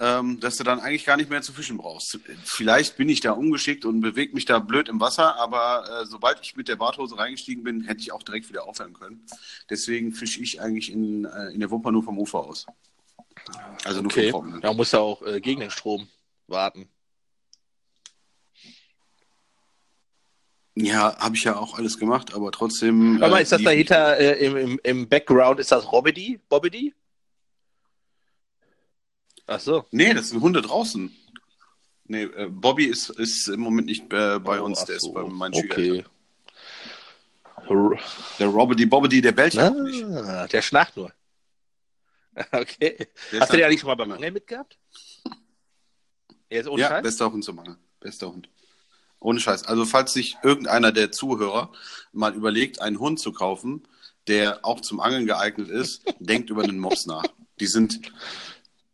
B: ähm, dass du dann eigentlich gar nicht mehr zu fischen brauchst. Vielleicht bin ich da ungeschickt und bewege mich da blöd im Wasser, aber äh, sobald ich mit der Warthose reingestiegen bin, hätte ich auch direkt wieder aufhören können. Deswegen fische ich eigentlich in, äh, in der Wupper nur vom Ufer aus.
A: Also nur okay. Da muss er auch äh, gegen den Strom warten.
B: Ja, habe ich ja auch alles gemacht, aber trotzdem.
A: Aber äh, ist das dahinter äh, im, im, im Background, ist das Robbedy? Bobbedy?
B: Ach so. Nee, das sind Hunde draußen. Nee, äh, Bobby ist, ist im Moment nicht äh, bei oh, uns, der so. ist bei meinen okay. Der Robbedy Bobbedy, der bellt
A: ah, Der schnarcht nur. (laughs) Okay. Der Hast du den eigentlich schon mal beim Angeln mitgehabt?
B: Er ist ohne ja, Scheiß? bester Hund zum Angeln. Bester Hund. Ohne Scheiß. Also falls sich irgendeiner der Zuhörer mal überlegt, einen Hund zu kaufen, der auch zum Angeln geeignet ist, (laughs) denkt über einen Mops nach. Die sind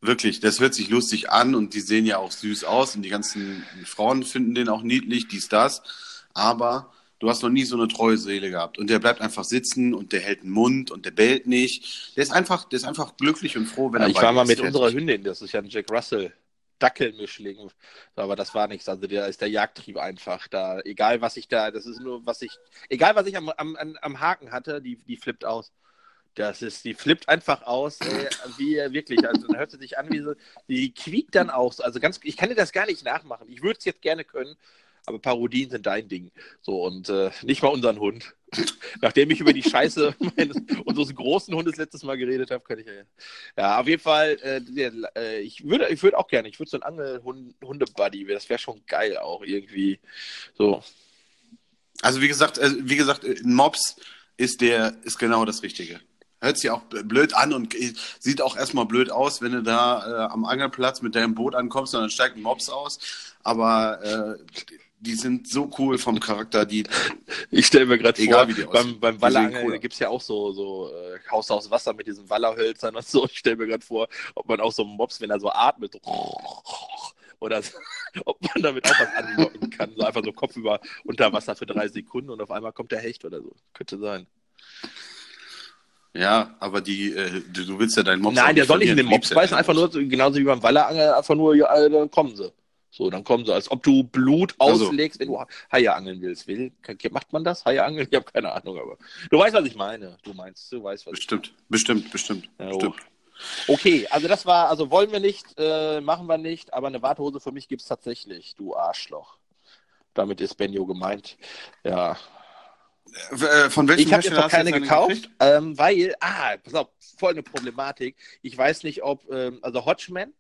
B: wirklich, das hört sich lustig an und die sehen ja auch süß aus und die ganzen Frauen finden den auch niedlich, dies, das. Aber du hast noch nie so eine treue Seele gehabt. Und der bleibt einfach sitzen und der hält den Mund und der bellt nicht. Der ist einfach, der ist einfach glücklich und froh, wenn ja, er
A: Ich war mal mit unserer Hündin, das ist ja ein Jack Russell. Dackelmischling, aber das war nichts. Also der ist der Jagdtrieb einfach da. Egal was ich da, das ist nur was ich, egal was ich am, am, am Haken hatte, die, die flippt aus. Das ist, die flippt einfach aus, ey, wie wirklich. Also dann hört sie sich an, wie so, die quiekt dann auch. Also ganz, ich kann dir das gar nicht nachmachen. Ich würde es jetzt gerne können, aber Parodien sind dein Ding. So, und äh, nicht mal unseren Hund. (laughs) Nachdem ich über die Scheiße (laughs) meines, unseres großen Hundes letztes Mal geredet habe, kann ich ja. Ja, auf jeden Fall, äh, der, äh, ich würde ich würd auch gerne, ich würde so ein Angel-Hunde-Buddy, das wäre schon geil auch irgendwie. So.
B: Also wie gesagt, äh, wie gesagt, ein Mops ist der, ist genau das Richtige. Hört sich auch blöd an und sieht auch erstmal blöd aus, wenn du da äh, am Angelplatz mit deinem Boot ankommst und dann steigt ein Mops aus. Aber äh, die sind so cool vom Charakter, die. (laughs)
A: Ich stelle mir gerade vor,
B: wie die
A: beim, beim Wallerangeln
B: cool
A: gibt es ja auch so, so äh, Haus aus Wasser mit diesen Wallerhölzern und so. Ich stelle mir gerade vor, ob man auch so einen Mops, wenn er so atmet, so (laughs) oder so, (laughs) ob man damit auch was anlocken kann. So einfach so Kopf über unter Wasser für drei Sekunden und auf einmal kommt der Hecht oder so. Könnte sein.
B: Ja, aber die, äh, du willst ja deinen Mops. auch
A: Nein, der soll nicht in den. Mops
B: ja
A: beißen, einfach nur, genauso wie beim Wallerangeln, einfach nur, ja, dann kommen sie. So, dann kommen sie. Als ob du Blut
B: Also.
A: auslegst, wenn du Haie angeln willst. Will, macht man das? Haie angeln? (laughs) Ich habe keine Ahnung, aber du weißt, was ich meine. Du meinst, du weißt, was ich
B: Bestimmt, bestimmt, bestimmt.
A: Ja,
B: bestimmt.
A: Okay, also das war, also wollen wir nicht, äh, machen wir nicht, aber eine Warthose für mich gibt es tatsächlich, du Arschloch. Damit ist Benjo gemeint. Ja.
B: Äh, Von welchem
A: Ich habe jetzt noch keine
B: eine
A: gekauft, ähm, weil, ah, pass auf, voll eine Problematik. Ich weiß nicht, ob, ähm, also Hodgman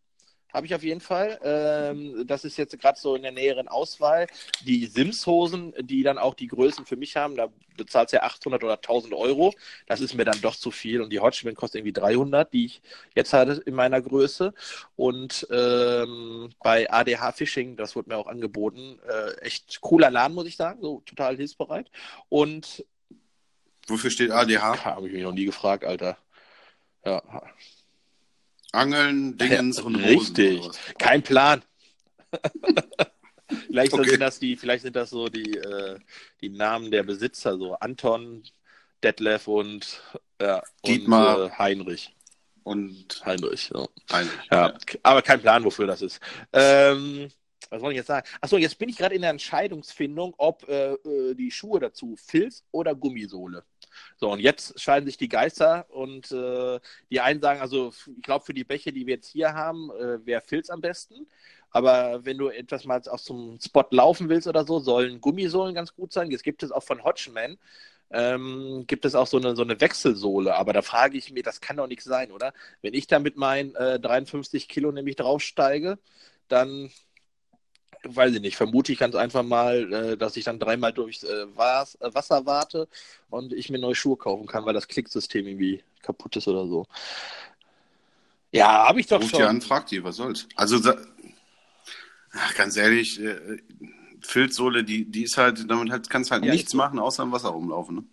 A: habe ich auf jeden Fall. Ähm, das ist jetzt gerade so in der näheren Auswahl. Die Sims-Hosen, die dann auch die Größen für mich haben, da bezahlst du ja 800 oder 1000 Euro. Das ist mir dann doch zu viel. Und die Hodgman kostet irgendwie 300, die ich jetzt hatte in meiner Größe. Und ähm, bei ADH Fishing, das wurde mir auch angeboten, äh, echt cooler Laden, muss ich sagen, so total hilfsbereit. Und
B: Wofür steht ADH?
A: habe ich mich noch nie gefragt, Alter. Ja,
B: Angeln, Dingens
A: Ja,
B: und Hosen.
A: richtig. kein Plan. (laughs) vielleicht
B: Okay.
A: sind das die, vielleicht sind das so die, äh, die Namen der Besitzer, so Anton, Detlef und, ja,
B: Dietmar.
A: und äh, Heinrich.
B: Und
A: Heinrich, ja.
B: Heinrich.
A: Ja, aber kein Plan, wofür das ist. Ähm, was soll ich jetzt sagen? Achso, jetzt bin ich gerade in der Entscheidungsfindung, ob äh, äh, die Schuhe dazu Filz oder Gummisohle. So, und jetzt scheiden sich die Geister und äh, die einen sagen, also ich glaube, für die Bäche, die wir jetzt hier haben, äh, wäre Filz am besten. Aber wenn du etwas mal aus zum Spot laufen willst oder so, sollen Gummisohlen ganz gut sein. Jetzt gibt es auch von Hodgman, ähm, gibt es auch so eine, so eine Wechselsohle. Aber da frage ich mich, das kann doch nichts sein, oder? Wenn ich da mit meinen äh, 53 Kilo nämlich draufsteige, dann weiß ich nicht, vermute ich ganz einfach mal, äh, dass ich dann dreimal durchs äh, äh, Wasser warte und ich mir neue Schuhe kaufen kann, weil das Klicksystem irgendwie kaputt ist oder so. Ja, habe ich doch
B: Ruft
A: schon.
B: die an, fragt die, was soll's. Also, ach, ganz ehrlich, äh, Filzsohle, die, die ist halt, damit halt, kannst halt
A: Ja,
B: nichts machen, außer im Wasser rumlaufen. Ne?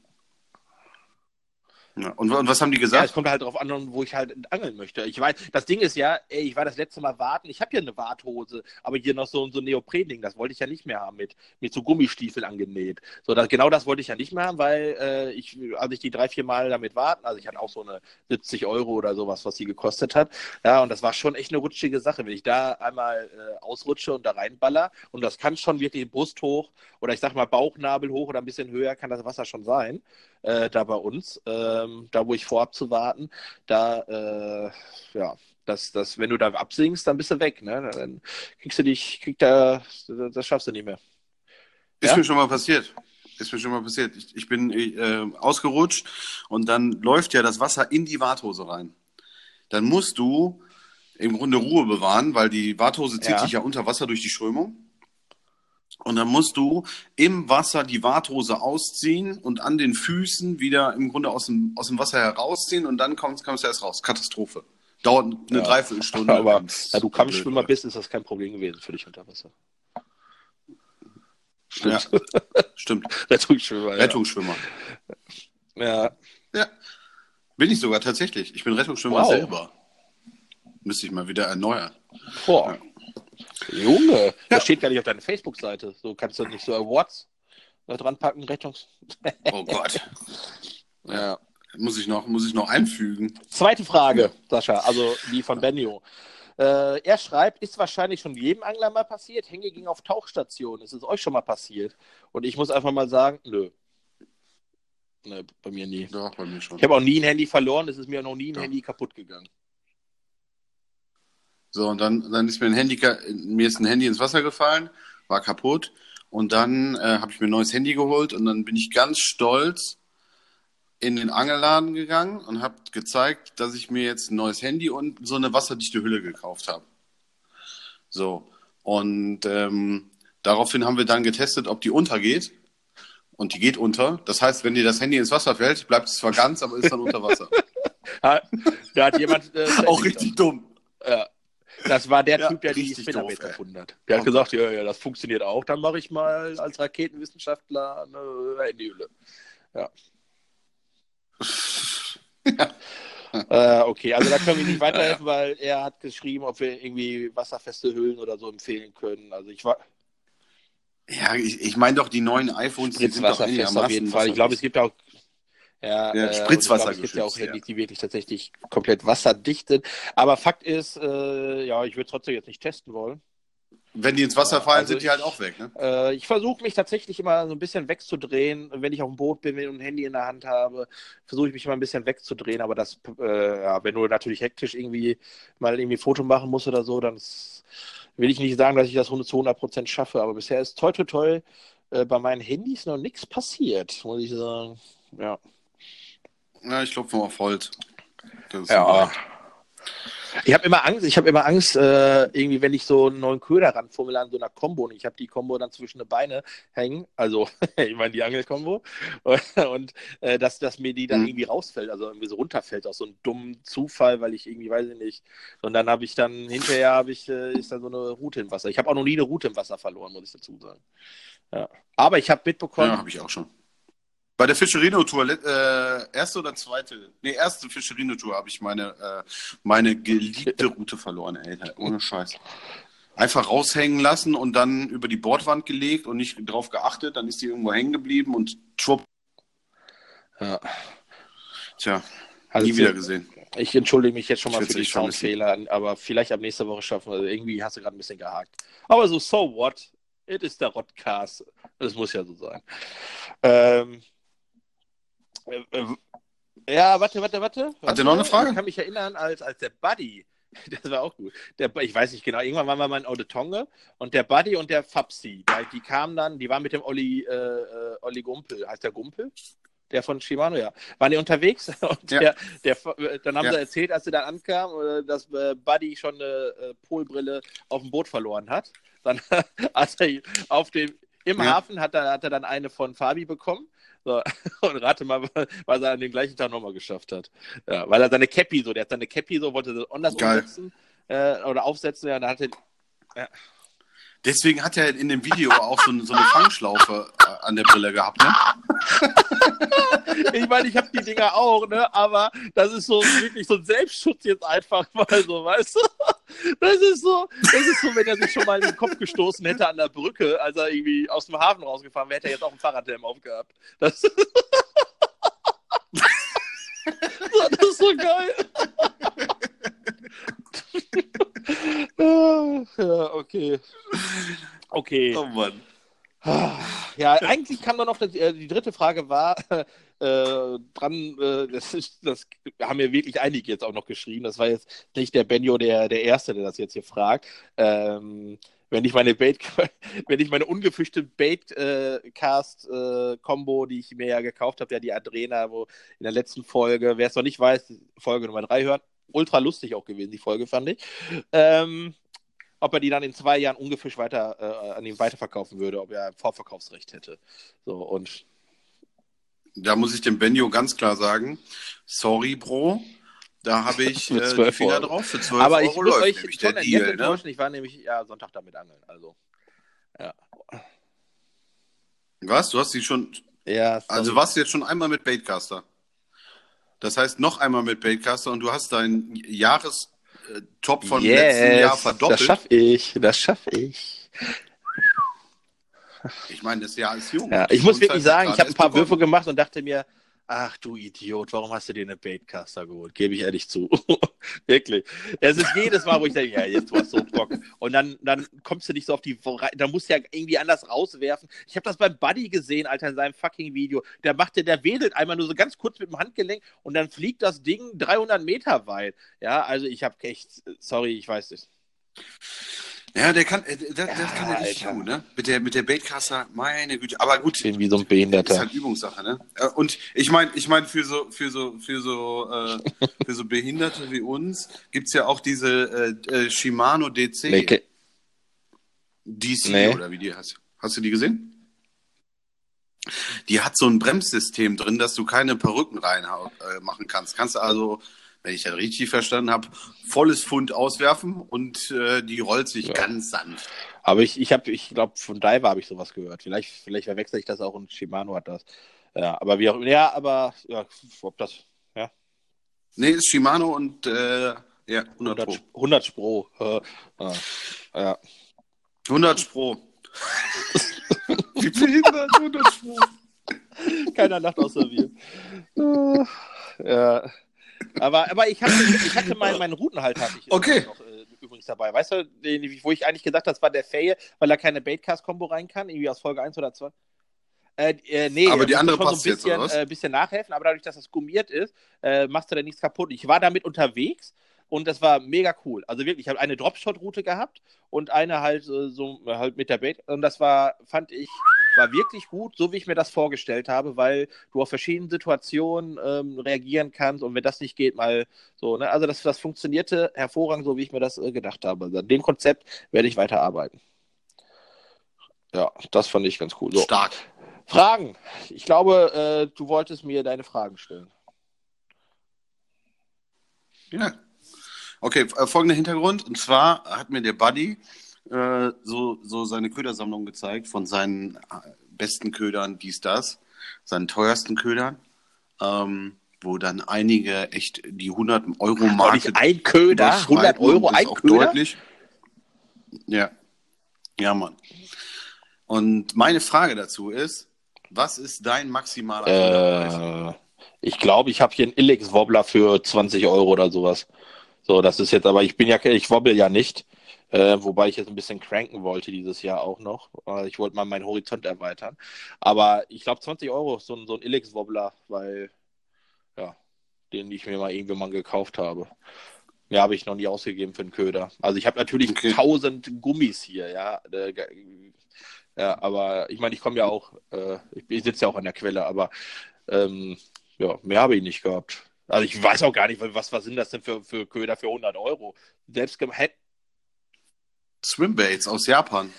B: Ja. Und, und was haben die
A: Ja,
B: gesagt?
A: es kommt halt darauf an, wo ich halt angeln möchte. Ich weiß, das Ding ist ja, ey, ich war das letzte Mal warten. Ich habe hier eine Warthose, aber hier noch so, so ein Neopren-Ding. Das wollte ich ja nicht mehr haben mit, mit so Gummistiefeln angenäht. So, das, genau das wollte ich ja nicht mehr haben, weil äh, ich, als ich die drei, vier Mal damit warten, also ich hatte auch so eine 70 Euro oder sowas, was sie gekostet hat. Ja, und das war schon echt eine rutschige Sache. Wenn ich da einmal äh, ausrutsche und da reinballer, und das kann schon wirklich Brust hoch oder ich sag mal Bauchnabel hoch oder ein bisschen höher kann das Wasser schon sein äh, da bei uns, ähm, da wo ich vorhab zu warten, da, äh, ja, das, das, wenn du da absinkst, dann bist du weg, ne? Dann kriegst du dich, krieg da, das schaffst du nicht mehr.
B: Ist
A: Ja?
B: mir schon mal passiert. Ist mir schon mal passiert. Ich, ich bin äh, ausgerutscht und dann läuft ja das Wasser in die Warthose rein. Dann musst du im Grunde Ruhe bewahren, weil die Warthose zieht
A: Ja.
B: sich ja unter Wasser durch die Strömung. Und dann musst du im Wasser die Warthose ausziehen und an den Füßen wieder im Grunde aus dem, aus dem Wasser herausziehen und dann kommst, kommst du erst raus. Katastrophe. Dauert eine
A: Ja.
B: Dreiviertelstunde. (laughs)
A: Aber da du Kampfschwimmer bist, ist das kein Problem gewesen für dich unter Wasser.
B: Ja,
A: Stimmt. (laughs)
B: stimmt.
A: Rettungsschwimmer. Ja.
B: Rettungsschwimmer.
A: Ja.
B: Ja. Bin ich sogar tatsächlich. Ich bin Rettungsschwimmer
A: Wow.
B: selber. Müsste ich mal wieder erneuern.
A: Boah. Junge, das steht gar nicht auf deiner Facebook-Seite. So kannst du nicht so Awards da dran packen, Rettungs. (laughs)
B: Oh Gott.
A: Ja.
B: Muss ich noch, muss ich noch einfügen.
A: Zweite Frage, Sascha, also die von Benio. Äh, er schreibt, ist wahrscheinlich schon jedem Angler mal passiert. Hänge ging auf Tauchstation. Ist es euch schon mal passiert? Und ich muss einfach mal sagen, nö. Nö, bei mir nie.
B: Doch, bei mir schon.
A: Ich habe auch nie ein Handy verloren. Es ist mir noch nie ein
B: Ja.
A: Handy kaputt gegangen.
B: So, und dann, dann ist mir ein Handy, mir ist ein Handy ins Wasser gefallen, war kaputt. Und dann äh, habe ich mir ein neues Handy geholt und dann bin ich ganz stolz in den Angelladen gegangen und habe gezeigt, dass ich mir jetzt ein neues Handy und so eine wasserdichte Hülle gekauft habe. So. Und ähm, daraufhin haben wir dann getestet, ob die untergeht. Und die geht unter. Das heißt, wenn dir das Handy ins Wasser fällt, bleibt es zwar ganz, aber ist dann unter Wasser. (laughs)
A: Da hat jemand. Äh, (laughs)
B: Auch richtig dumm.
A: Ja. Das war der
B: Ja,
A: Typ, der die Spinnerwelt erfunden hat. Der hat gesagt, ja, ja, das funktioniert auch, dann mache ich mal als Raketenwissenschaftler eine Handyhülle. Ja. (laughs) Äh, okay, also da können wir nicht weiterhelfen, weil er hat geschrieben, ob wir irgendwie wasserfeste Hüllen oder so empfehlen können. Also ich war
B: Ja, ich, ich meine doch, die neuen iPhones, die sind doch
A: auf jeden Fall. Ich glaube, es gibt auch ja,
B: Ja,
A: äh,
B: Spritzwasser
A: und ich glaube, es gibt ja auch Handys, die wirklich tatsächlich komplett wasserdicht sind. Aber Fakt ist, äh, ja, ich würde es trotzdem jetzt nicht testen wollen.
B: Wenn die ins Wasser fallen,
A: Also
B: sind die
A: ich-
B: halt auch weg, ne?
A: Äh, ich versuche mich tatsächlich immer so ein bisschen wegzudrehen. Wenn ich auf dem Boot bin und ein Handy in der Hand habe, versuche ich mich immer ein bisschen wegzudrehen. Aber das, äh, ja, wenn du natürlich hektisch irgendwie mal irgendwie ein Foto machen musst oder so, dann will ich nicht sagen, dass ich das zu 100% schaffe. Aber bisher ist toi toi toi äh, bei meinen Handys noch nichts passiert, muss ich sagen. Ja.
B: Ja, ich klopfe mal auf Holz.
A: Ja. Ich habe immer Angst, ich habe immer Angst, äh, irgendwie, wenn ich so einen neuen Köder ranfummel an so einer Combo und ich habe die Combo dann zwischen die Beine hängen, also (laughs) ich meine die Angelkombo, (laughs) und äh, dass, dass mir die dann
B: Mhm.
A: irgendwie rausfällt, also irgendwie so runterfällt aus so einem dummen Zufall, weil ich irgendwie, weiß ich nicht. Und dann habe ich dann, hinterher habe ich, äh, ist da so eine Route im Wasser. Ich habe auch noch nie eine Route im Wasser verloren, muss ich dazu sagen. Ja. Aber ich habe mitbekommen,
B: Ja, habe ich auch schon. Bei der Fischerino-Tour, äh, erste oder zweite? Nee, erste Fischerino-Tour habe ich meine, äh, meine geliebte Route verloren, ey. Ohne Scheiß. Einfach raushängen lassen und dann über die Bordwand gelegt und nicht drauf geachtet. Dann ist die irgendwo hängen geblieben und schwupp.
A: ja.
B: Tja,
A: Also
B: nie wieder gesehen.
A: Ich entschuldige mich jetzt schon mal für die. Soundfehler, aber vielleicht ab nächster Woche schaffen wir. Irgendwie hast du gerade ein bisschen gehakt. Aber so, so what? It is der Rodcast. Das muss ja so sein. Ähm, äh, äh, ja, warte, warte, warte.
B: Hat er noch eine Frage?
A: Ich kann mich erinnern, als, als der Buddy, (laughs) das war auch gut. Der, ich weiß nicht genau, irgendwann waren wir mal in Audetonge und der Buddy und der Fapsi, die, die kamen dann, die waren mit dem Olli, äh, äh, Olli Gumpel. Heißt der Gumpel? Der von Shimano, ja. Waren die unterwegs? (laughs) Und
B: Ja.
A: der, der, äh, dann haben
B: Ja.
A: sie erzählt, als sie dann ankamen, äh, dass äh, Buddy schon eine äh, Polbrille auf dem Boot verloren hat. Dann (laughs) hat er auf dem, im
B: Ja.
A: Hafen hat er, hat er dann eine von Fabi bekommen. So, (laughs) und rate mal, was er an dem gleichen Tag nochmal geschafft hat. Ja, weil er seine Cappy so, der hat seine Cappy so, wollte sie anders
B: Geil.
A: umsetzen äh, oder aufsetzen, ja, dann hat er,
B: Deswegen hat er in dem Video auch so, so eine Fangschlaufe äh, an der Brille gehabt, ne? (laughs)
A: ich meine, ich habe die Dinger auch, ne, aber das ist so wirklich so ein Selbstschutz jetzt einfach mal so, weißt du? Das ist so, das ist so, wenn er sich schon mal in den Kopf gestoßen hätte an der Brücke, als er irgendwie aus dem Hafen rausgefahren wäre, hätte er jetzt auch einen Fahrradhelm aufgehabt. Das, (laughs) das ist so geil. (laughs) ja, okay. Okay.
B: Oh Mann.
A: Ja, eigentlich kam dann noch das, äh, die dritte Frage war (laughs) äh, dran, äh, das, ist, das haben mir wirklich einige jetzt auch noch geschrieben. Das war jetzt nicht der Benjo der, der Erste, der das jetzt hier fragt. Ähm, wenn ich meine Bait, (laughs) wenn ich meine ungefischte Baitcast-Kombo, die ich mir ja gekauft habe, ja die Adrena, wo in der letzten Folge, wer es noch nicht weiß, Folge Nummer drei hört, ultra lustig auch gewesen, die Folge fand ich. Ähm, ob er die dann in zwei Jahren ungefischt weiter äh, an ihn weiterverkaufen würde, ob er ein Vorverkaufsrecht hätte. So und
B: Da muss ich dem Benjo ganz klar sagen, sorry, Bro. Da habe (laughs) ich äh, die
A: 12
B: Finger
A: Euro.
B: drauf. Für 12
A: aber ich
B: Euro
A: muss
B: läuft
A: euch
B: nämlich
A: schon
B: der Deal, ne?
A: ich war nämlich ja Sonntag damit angeln, also ja.
B: Was? Du hast die schon.
A: Ja, sorry.
B: Also warst du jetzt schon einmal mit Baitcaster. Das heißt noch einmal mit Baitcaster und du hast deinen Jahrestop von
A: yes,
B: letzten Jahr
A: Das
B: verdoppelt.
A: schaffe ich, das schaffe ich.
B: Ich meine, das Jahr ist jung.
A: Ja, ich muss wirklich sagen, ich habe ein paar
B: begonnen.
A: Würfe gemacht und dachte mir, ach du Idiot, warum hast du dir eine Baitcaster geholt? Gebe ich ehrlich zu. (laughs) wirklich. Es ist jedes Mal, wo ich denke, ja, jetzt du hast so Bock. Und dann, dann kommst du nicht so auf die, da musst du ja irgendwie anders rauswerfen. Ich habe das beim Buddy gesehen, Alter, in seinem fucking Video. Der macht, der, der wedelt einmal nur so ganz kurz mit dem Handgelenk und dann fliegt das Ding 300 Meter weit. Ja, also ich habe echt, sorry, ich weiß nicht.
B: Ja, der kann, äh, das, das
A: Ja,
B: kann er richtig
A: Alter.
B: gut, ne? Mit der, mit der Baitcaster, meine Güte. Aber gut,
A: Irgendwie so ein
B: ist
A: Behinderter.
B: halt Übungssache, ne? Äh, Und ich meine, ich meine, für so, für so, für so, äh, (laughs) für so Behinderte wie uns gibt's ja auch diese äh, äh, Shimano DC.
A: Nee, ke-
B: DC
A: Nee.
B: oder wie die heißt. Hast du die gesehen? Die hat so ein Bremssystem drin, dass du keine Perücken rein äh, machen kannst. Kannst du also wenn ich das richtig verstanden habe, volles Pfund auswerfen und äh, die rollt sich
A: Ja.
B: ganz sanft.
A: Aber ich, ich habe, ich glaube, von Diver habe ich sowas gehört. Vielleicht, vielleicht verwechsel ich das auch und Shimano hat das. Ja, aber wie auch ja, aber ja, ob das ja,
B: Nee, ist Shimano und äh, ja, 100
A: 100,
B: Pro.
A: 100 Spro. Äh, ja.
B: 100 Pro. Wie behindert 100 Pro. (laughs)
A: Keiner lacht außer wir. (laughs) Ja. Aber, aber ich hatte, ich hatte meinen, meinen Routenhalter hatte ich
B: Okay.
A: noch äh, übrigens dabei. Weißt du, wo ich eigentlich gesagt habe, das war der Faye, weil er keine Baitcast-Kombo rein kann, irgendwie aus Folge 1 oder 2. Äh, äh, nee,
B: Aber
A: er
B: die andere passt
A: so ein
B: jetzt,
A: bisschen,
B: oder was?
A: äh, bisschen nachhelfen, aber dadurch, dass das gummiert ist, äh, machst du da nichts kaputt. Ich war damit unterwegs und das war mega cool. Also wirklich, ich habe eine Dropshot-Route gehabt und eine halt äh, so äh, halt mit der Bait und das war, fand ich, war wirklich gut, so wie ich mir das vorgestellt habe, weil du auf verschiedene Situationen ähm, reagieren kannst und wenn das nicht geht, mal so, ne? Also das, das funktionierte hervorragend, so wie ich mir das äh, gedacht habe. Also an dem Konzept werde ich weiterarbeiten. Ja, das fand ich ganz cool. So.
B: Stark.
A: Fragen. Ich glaube, äh, du wolltest mir deine Fragen stellen.
B: Ja. Okay, äh, folgender Hintergrund. Und zwar hat mir der Buddy äh, so, so seine Ködersammlung gezeigt von seinen äh, besten Ködern, dies, das, seinen teuersten Ködern, ähm, wo dann einige echt die 100 Euro Marke
A: ein Köder, 100
B: überschreiten
A: Euro, ein Köder?
B: deutlich. Ja. Ja, Mann. Und meine Frage dazu ist, was ist dein maximaler?
A: Äh, ich glaube, ich habe hier einen Illix Wobbler für 20 Euro oder sowas. So, das ist jetzt, aber ich bin ja, ich wobbel ja nicht. Äh, wobei ich jetzt ein bisschen cranken wollte dieses Jahr auch noch. Äh, ich wollte mal meinen Horizont erweitern. Aber ich glaube 20 Euro ist so ein, so ein Illix Wobbler, weil, ja, den ich mir mal irgendwann mal gekauft habe. Mehr habe ich noch nie ausgegeben für einen Köder. Also ich habe natürlich
B: Okay.
A: 1000 Gummis hier, ja. Äh, ja, aber ich meine, ich komme ja auch, äh, ich, ich sitze ja auch an der Quelle, aber ähm, ja, mehr habe ich nicht gehabt. Also ich weiß auch gar nicht, was, was sind das denn für, für Köder für 100 Euro? Selbst gem- hätt-
B: Swimbaits aus Japan.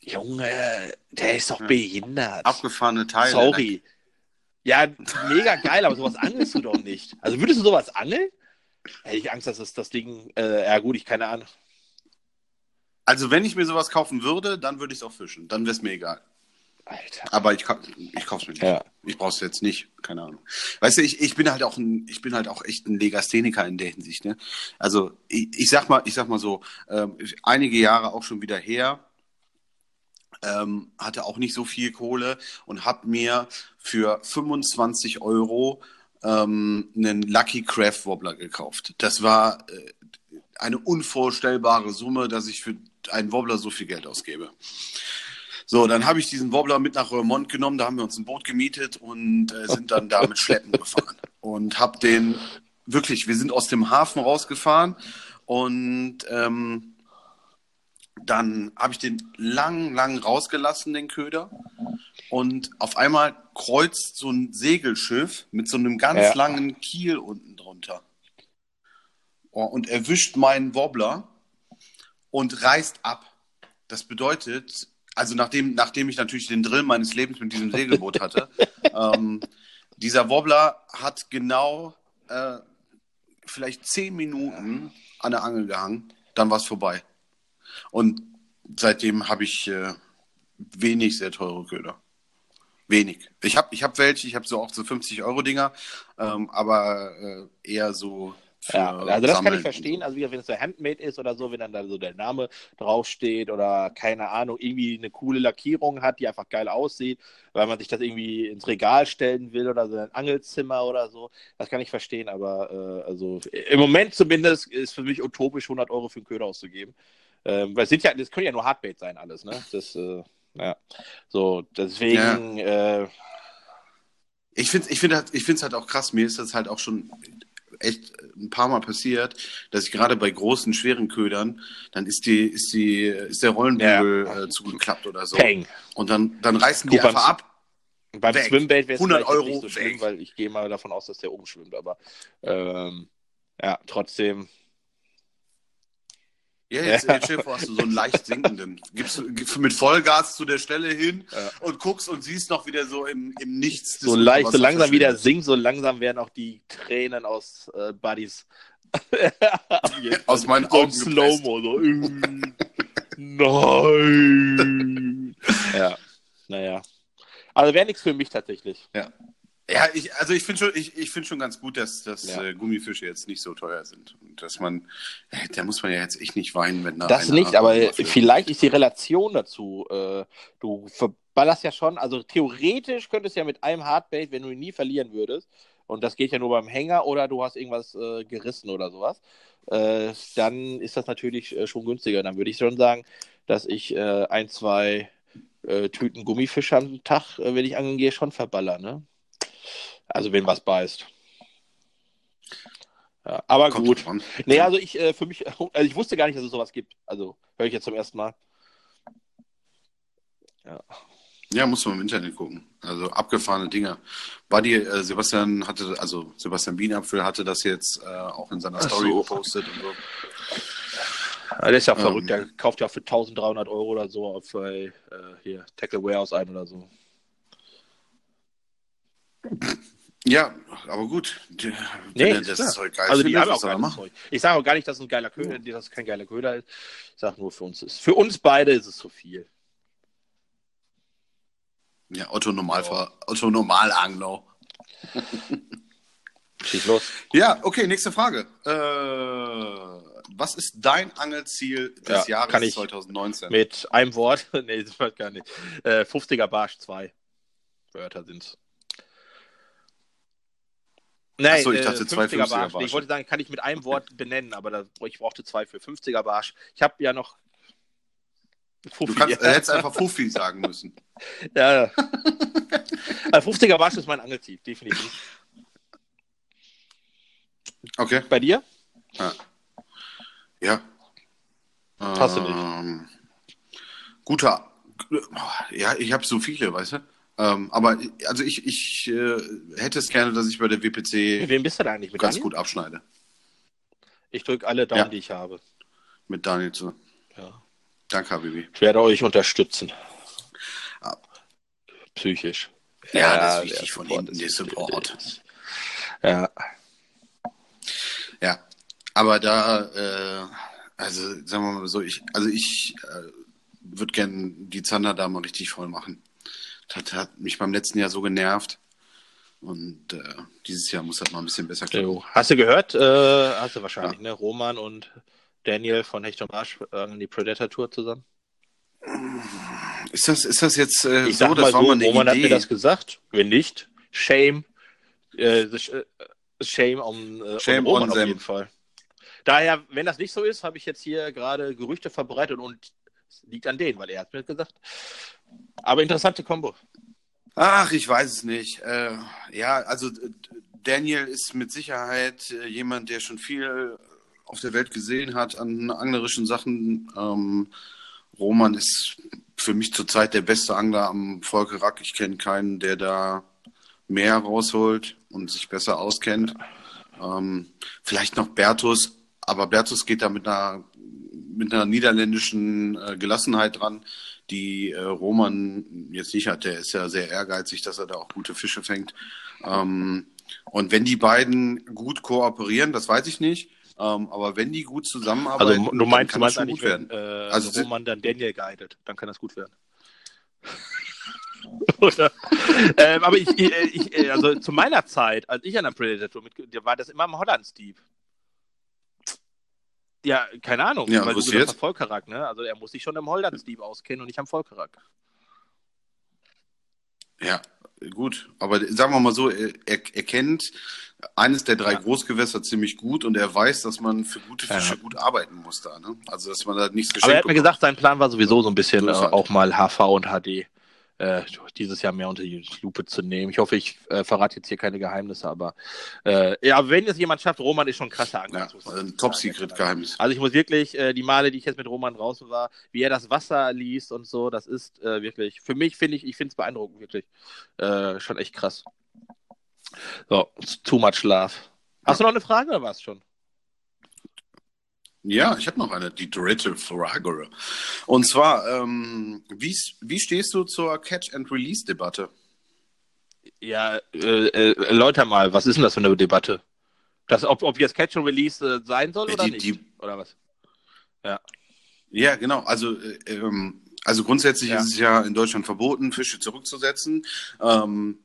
A: Junge, der ist doch
B: Ja.
A: behindert.
B: Abgefahrene Teile.
A: Sorry. Ja, mega geil, aber sowas angelst du doch nicht. Also würdest du sowas angeln? Hätte ich Angst, dass es das Ding, äh, ja gut, ich keine Ahnung.
B: Also wenn ich mir sowas kaufen würde, dann würde ich es auch fischen. Dann wäre es mir egal.
A: Alter.
B: Aber ich, ich kauf's mir nicht.
A: Ja.
B: Ich brauch's jetzt nicht. Keine Ahnung. Weißt du, ich, ich bin halt auch ein, ich bin halt auch echt ein Legastheniker in der Hinsicht. Ne? Also ich, ich sag mal, ich sag mal so, ähm, einige Jahre auch schon wieder her, ähm, hatte auch nicht so viel Kohle und hab mir für 25 Euro ähm, einen Lucky Craft Wobbler gekauft. Das war äh, eine unvorstellbare Summe, dass ich für einen Wobbler so viel Geld ausgebe. So, dann habe ich diesen Wobbler mit nach Roermond genommen, da haben wir uns ein Boot gemietet und äh, sind dann da mit Schleppen gefahren. Und hab den, wirklich, wir sind aus dem Hafen rausgefahren und ähm, dann habe ich den lang, lang rausgelassen, den Köder. Und auf einmal kreuzt so ein Segelschiff mit so einem ganz
A: Ja.
B: langen Kiel unten drunter. Oh, und erwischt meinen Wobbler und reißt ab. Das bedeutet, also nachdem, nachdem ich natürlich den Drill meines Lebens mit diesem Segelboot hatte, (laughs) ähm, dieser Wobbler hat genau äh, vielleicht zehn Minuten an der Angel gehangen, dann war es vorbei. Und seitdem habe ich äh, wenig sehr teure Köder. Wenig. Ich habe ich hab welche, ich habe so auch so 50 Euro Dinger, ähm, aber äh, eher so
A: Ja, also das kann
B: Sammeln.
A: ich verstehen. Also wie wenn es so Handmade ist oder so, wenn dann da so der Name draufsteht oder keine Ahnung, irgendwie eine coole Lackierung hat, die einfach geil aussieht, weil man sich das irgendwie ins Regal stellen will oder so ein Angelzimmer oder so. Das kann ich verstehen, aber äh, also im Moment zumindest ist für mich utopisch 100 Euro für einen Köder auszugeben. Ähm, weil es sind ja, das können ja nur Hardbait sein alles, ne? Das, äh, ja. So, deswegen, äh,
B: Ich finde ich find halt, ich find's halt auch krass. Mir ist das halt auch schon echt ein paar Mal passiert, dass ich gerade bei großen, schweren Ködern, dann ist die, ist die, ist der Rollenbügel äh, zugeklappt oder so.
A: Peng.
B: Und dann, dann reißen die
A: Gut, beim-
B: einfach ab.
A: Beim
B: Weg.
A: Swimbait wäre es
B: 100
A: vielleicht jetzt
B: Euro
A: nicht so schlimm,
B: weg.
A: weil ich gehe mal davon aus, dass der umschwimmt, aber ähm, ja, trotzdem.
B: Ja, jetzt, jetzt stell dir vor, hast du so einen leicht sinkenden. Gibst, du- gibst mit Vollgas zu der Stelle hin
A: Ja.
B: und guckst und siehst noch wieder so im, im Nichts.
A: So leicht, so langsam wieder singt, so langsam werden auch die Tränen aus äh, Buddies. (laughs)
B: Aus meinen
A: so
B: Augen
A: Slow-Mo, so. äh, Nein. (laughs) ja, naja. Also wäre nichts für mich tatsächlich.
B: Ja, ich, also ich finde schon, ich, ich finde schon ganz gut, dass, dass
A: Ja.
B: äh, Gummifische jetzt nicht so teuer sind. Und dass man, äh, da muss man ja jetzt echt nicht weinen, wenn da
A: Das nicht, aber
B: dafür-
A: vielleicht ist die Relation dazu. Äh, du verballerst ja schon, also theoretisch könntest du ja mit einem Hardbait, wenn du ihn nie verlieren würdest, und das geht ja nur beim Hänger oder du hast irgendwas äh, gerissen oder sowas, äh, dann ist das natürlich äh, schon günstiger. Dann würde ich schon sagen, dass ich ein, zwei Tüten Gummifische am Tag, wenn ich angeln gehe, schon verballer, ne? Also wenn was beißt. Ja, aber
B: Kommt
A: gut.
B: an.
A: Nee, also ich äh, für mich, (laughs) also ich wusste gar nicht, dass es sowas gibt. Also höre ich jetzt zum ersten Mal.
B: Ja, muss man im Internet gucken. Also abgefahrene Dinger. Buddy, äh, Sebastian hatte, also Sebastian Bienapfel hatte das jetzt äh, auch in seiner Story
A: so.
B: gepostet und so.
A: Ja, der ist ja
B: Ähm.
A: verrückt, der kauft ja für 1300 Euro oder so auf äh, hier Tackle Warehouse ein oder so. (laughs)
B: Ja, aber gut. Die-
A: Nee,
B: das
A: klar.
B: Zeug geil
A: Also die haben auch geiles
B: machen?
A: Zeug. Ich sage auch gar nicht, dass es ein geiler Köder, dass es kein geiler Köder ist. Ich sage nur für uns ist. Für uns beide ist es zu viel.
B: Ja, Otto Normalfahr, Otto Normalangler. (laughs)
A: Schieß los.
B: Ja, okay, nächste Frage. Äh, was ist dein Angelziel des
A: Ja,
B: Jahres
A: kann ich
B: 2019?
A: Mit einem Wort, (laughs) nee, das war gar nicht. Äh, 50er Barsch 2 Wörter sind's. Nein,
B: Ach so, ich dachte, zwei 50er
A: Barsch.
B: Barsch.
A: Ich wollte sagen, kann ich mit einem Wort (laughs) benennen, aber da, ich brauchte zwei für 50er Barsch. Ich habe ja noch.
B: Du kannst, äh, hättest (laughs) einfach Fuffi sagen müssen.
A: ja, ja. (laughs) Also 50er Barsch ist mein Angelziel, definitiv.
B: Okay,
A: Bei dir?
B: ja.
A: Hast du nicht.
B: Ähm, Guter. Ja, ich habe so viele, weißt du? Ähm, aber also ich, ich äh, hätte es gerne, dass ich bei der WPC
A: wem bist du da eigentlich? Mit
B: ganz
A: Daniel?
B: gut abschneide.
A: Ich drücke alle Daumen,
B: Ja.
A: die ich habe.
B: Mit Daniel zu.
A: Ja.
B: Danke, Habibi.
A: Ich werde euch unterstützen.
B: Ah.
A: Psychisch.
B: Ja, das ist wichtig von
A: Support
B: hinten, der. Support.
A: Ja.
B: Ja, aber da, äh, also sagen wir mal so, ich, also ich äh, würde gern die Zander da mal richtig voll machen. Das hat mich beim letzten Jahr so genervt. Und äh, dieses Jahr muss das mal ein bisschen besser klappen.
A: Hast du gehört? Äh, hast du wahrscheinlich, ne? Roman und Daniel von Hecht und Marsch äh, die Predator Tour zusammen.
B: Ist das, ist das jetzt äh,
A: Ich
B: so,
A: sag mal so, Roman hat
B: Idee?
A: mir das gesagt. Wenn nicht, shame. Äh, äh, shame on, äh,
B: Shame
A: on Roman
B: on
A: auf jeden Fall. Daher, wenn das nicht so ist, habe ich jetzt hier gerade Gerüchte verbreitet und liegt an denen, weil er hat mir gesagt. Aber interessante Kombo.
B: Ach, ich weiß es nicht. Äh, ja, also äh, Daniel ist mit Sicherheit äh, jemand, der schon viel auf der Welt gesehen hat an anglerischen Sachen. Ähm, Roman ist für mich zurzeit der beste Angler am Volkerack. Ich kenne keinen, der da mehr rausholt und sich besser auskennt. Ähm, vielleicht noch Bertus, aber Bertus geht da mit einer, mit einer niederländischen äh, Gelassenheit dran, die äh, Roman jetzt nicht hat. Der ist ja sehr ehrgeizig, dass er da auch gute Fische fängt. Ähm, und wenn die beiden gut kooperieren, das weiß ich nicht, ähm, aber wenn die gut zusammenarbeiten,
A: Also du meinst,
B: dann kann
A: meinst
B: das gut
A: wenn
B: werden.
A: äh,
B: Also
A: Roman dann Daniel guidet, dann kann das gut werden. (laughs) Ähm, aber ich, ich, ich, äh, also zu meiner Zeit, als ich an der Predator mit, war das immer im Holland-Steve. Ja, keine Ahnung,
B: Ja,
A: weil du
B: ist
A: gesagt
B: jetzt?
A: hast Volkerak, ne? Also er muss sich schon im Holland-Steve auskennen und nicht am Volkerak.
B: Ja, gut. Aber sagen wir mal so, er, er kennt eines der drei
A: Ja.
B: Großgewässer ziemlich gut und er weiß, dass man für gute
A: Ja.
B: Fische gut arbeiten muss da. Ne? Also, dass man da nichts geschenkt
A: Aber er hat mir gesagt, sein Plan war sowieso so ein bisschen äh, auch mal HV und HD äh, dieses Jahr mehr unter die Lupe zu nehmen. Ich hoffe, ich äh, verrate jetzt hier keine Geheimnisse, aber äh, ja, wenn es jemand schafft, Roman ist schon krasser Angler.
B: Ja, also ein. Top-Secret-Geheimnis.
A: Also ich muss wirklich, äh, die Male, die ich jetzt mit Roman draußen war, wie er das Wasser liest und so, das ist äh, wirklich, für mich finde ich, ich finde es beeindruckend, wirklich. Äh, schon echt krass. So, too much love. Hast du noch eine Frage oder war's schon?
B: Ja, ich habe noch eine, die dritte Frage. Und zwar, ähm, wie, wie stehst du zur Catch-and-Release-Debatte?
A: Ja, äh, äh, erläuter mal, was ist denn das für eine Debatte? Das, ob, ob jetzt Catch-and-Release äh, sein soll oder
B: Die-
A: nicht?
B: die-
A: Oder was? Ja.
B: Ja, genau. Also, äh, ähm, also grundsätzlich
A: Ja.
B: ist es ja in Deutschland verboten, Fische zurückzusetzen. Ähm,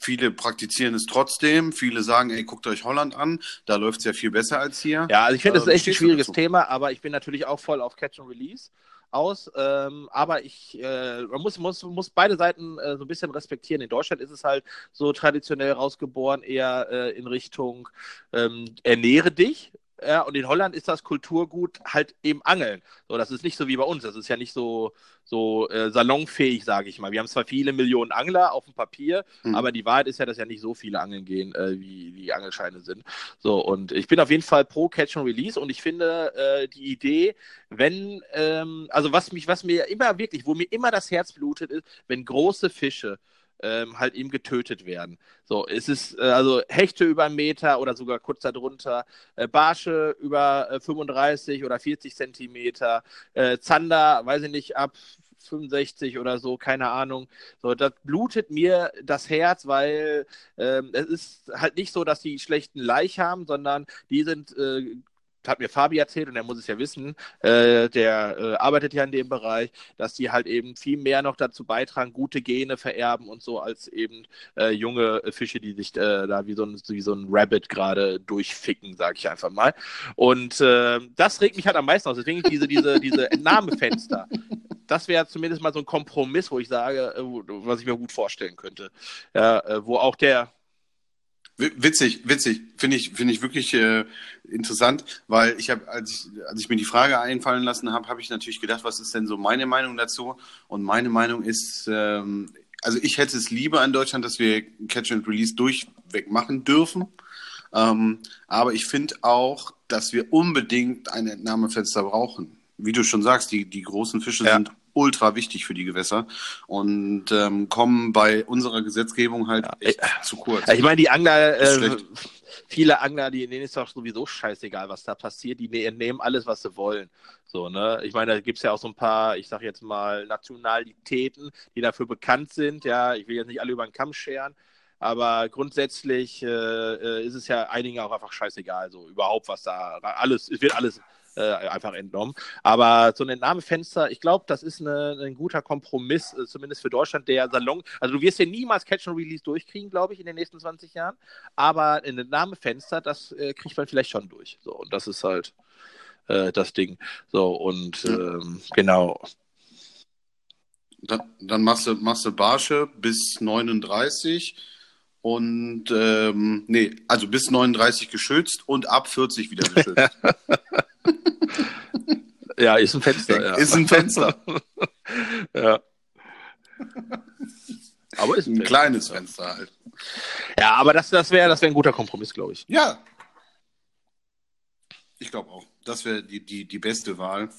B: viele praktizieren es trotzdem. Viele sagen, ey, guckt euch Holland an, da läuft es ja viel besser als hier.
A: Ja, also ich finde, das ist echt ein schwieriges? Thema, aber ich bin natürlich auch voll auf Catch and Release aus. Ähm, aber ich, äh, man muss, muss, muss beide Seiten äh, so ein bisschen respektieren. In Deutschland ist es halt so traditionell rausgeboren, eher äh, in Richtung ähm, ernähre dich. Ja, und in Holland ist das Kulturgut halt eben Angeln. So, das ist nicht so wie bei uns. Das ist ja nicht so, so äh, salonfähig, sage ich mal. Wir haben zwar viele Millionen Angler auf dem Papier,
B: Mhm.
A: aber die Wahrheit ist ja, dass ja nicht so viele Angeln gehen, äh, wie die Angelscheine sind. So, und ich bin auf jeden Fall pro Catch and Release und ich finde äh, die Idee, wenn, ähm, also was mich, was mir immer wirklich, wo mir immer das Herz blutet, ist, wenn große Fische ähm, halt eben getötet werden. So, es ist äh, also Hechte über einen Meter oder sogar kurz darunter, äh, Barsche über äh, 35 oder 40 Zentimeter, äh, Zander, weiß ich nicht, ab 65 oder so, keine Ahnung. So, das blutet mir das Herz, weil ähm, es ist halt nicht so, dass die schlechten Laich haben, sondern die sind, äh, hat mir Fabi erzählt und er muss es ja wissen, äh, der äh, arbeitet ja in dem Bereich, dass die halt eben viel mehr noch dazu beitragen, gute Gene vererben und so, als eben äh, junge Fische, die sich äh, da wie so ein, wie so ein Rabbit gerade durchficken, sag ich einfach mal. Und äh, das regt mich halt am meisten aus. Deswegen diese, diese, diese Entnahmefenster. (laughs) Das wäre zumindest mal so ein Kompromiss, wo ich sage, äh, was ich mir gut vorstellen könnte. Ja, wo auch der,
B: Witzig, witzig, finde ich, finde ich wirklich äh, interessant, weil ich habe, als ich, als ich mir die Frage einfallen lassen habe, habe ich natürlich gedacht, was ist denn so meine Meinung dazu? Und meine Meinung ist, ähm, also ich hätte es lieber in Deutschland, dass wir Catch and Release durchweg machen dürfen. Ähm, aber ich finde auch, dass wir unbedingt ein Entnahmefenster brauchen. Wie du schon sagst, die, die großen Fische
A: Ja.
B: sind ultra wichtig für die Gewässer und ähm, kommen bei unserer Gesetzgebung halt echt zu kurz.
A: ich meine, die Angler, äh, viele Angler, die, denen ist doch sowieso scheißegal, was da passiert, die ne- nehmen alles, was sie wollen. So, ne? Ich meine, da gibt es ja auch so ein paar, ich sag jetzt mal, Nationalitäten, die dafür bekannt sind. Ja, ich will jetzt nicht alle über den Kamm scheren, aber grundsätzlich äh, äh, ist es ja einigen auch einfach scheißegal, so überhaupt was da, alles, es wird alles äh, einfach entnommen. Aber so ein Entnahmefenster, ich glaube, das ist eine, ein guter Kompromiss, äh, zumindest für Deutschland, der Salon. Also du wirst hier niemals Catch and Release durchkriegen, glaube ich, in den nächsten 20 Jahren. Aber ein Entnahmefenster, das äh, kriegt man vielleicht schon durch. So, und das ist halt äh, das Ding. So, und ähm, genau.
B: Dann, dann machst du, machst du Barsche bis 39 und ähm, nee, also bis 39 geschützt und ab 40 wieder geschützt. (laughs)
A: Ja, ist ein Fenster. Ja.
B: Ist ein Fenster. (laughs)
A: ja. Aber ist ein,
B: Ein
A: Fenster.
B: kleines Fenster halt.
A: Ja, aber das, das wäre das wär ein guter Kompromiss, glaube ich.
B: Ja. Ich glaube auch. Das wäre die, die, die beste Wahl,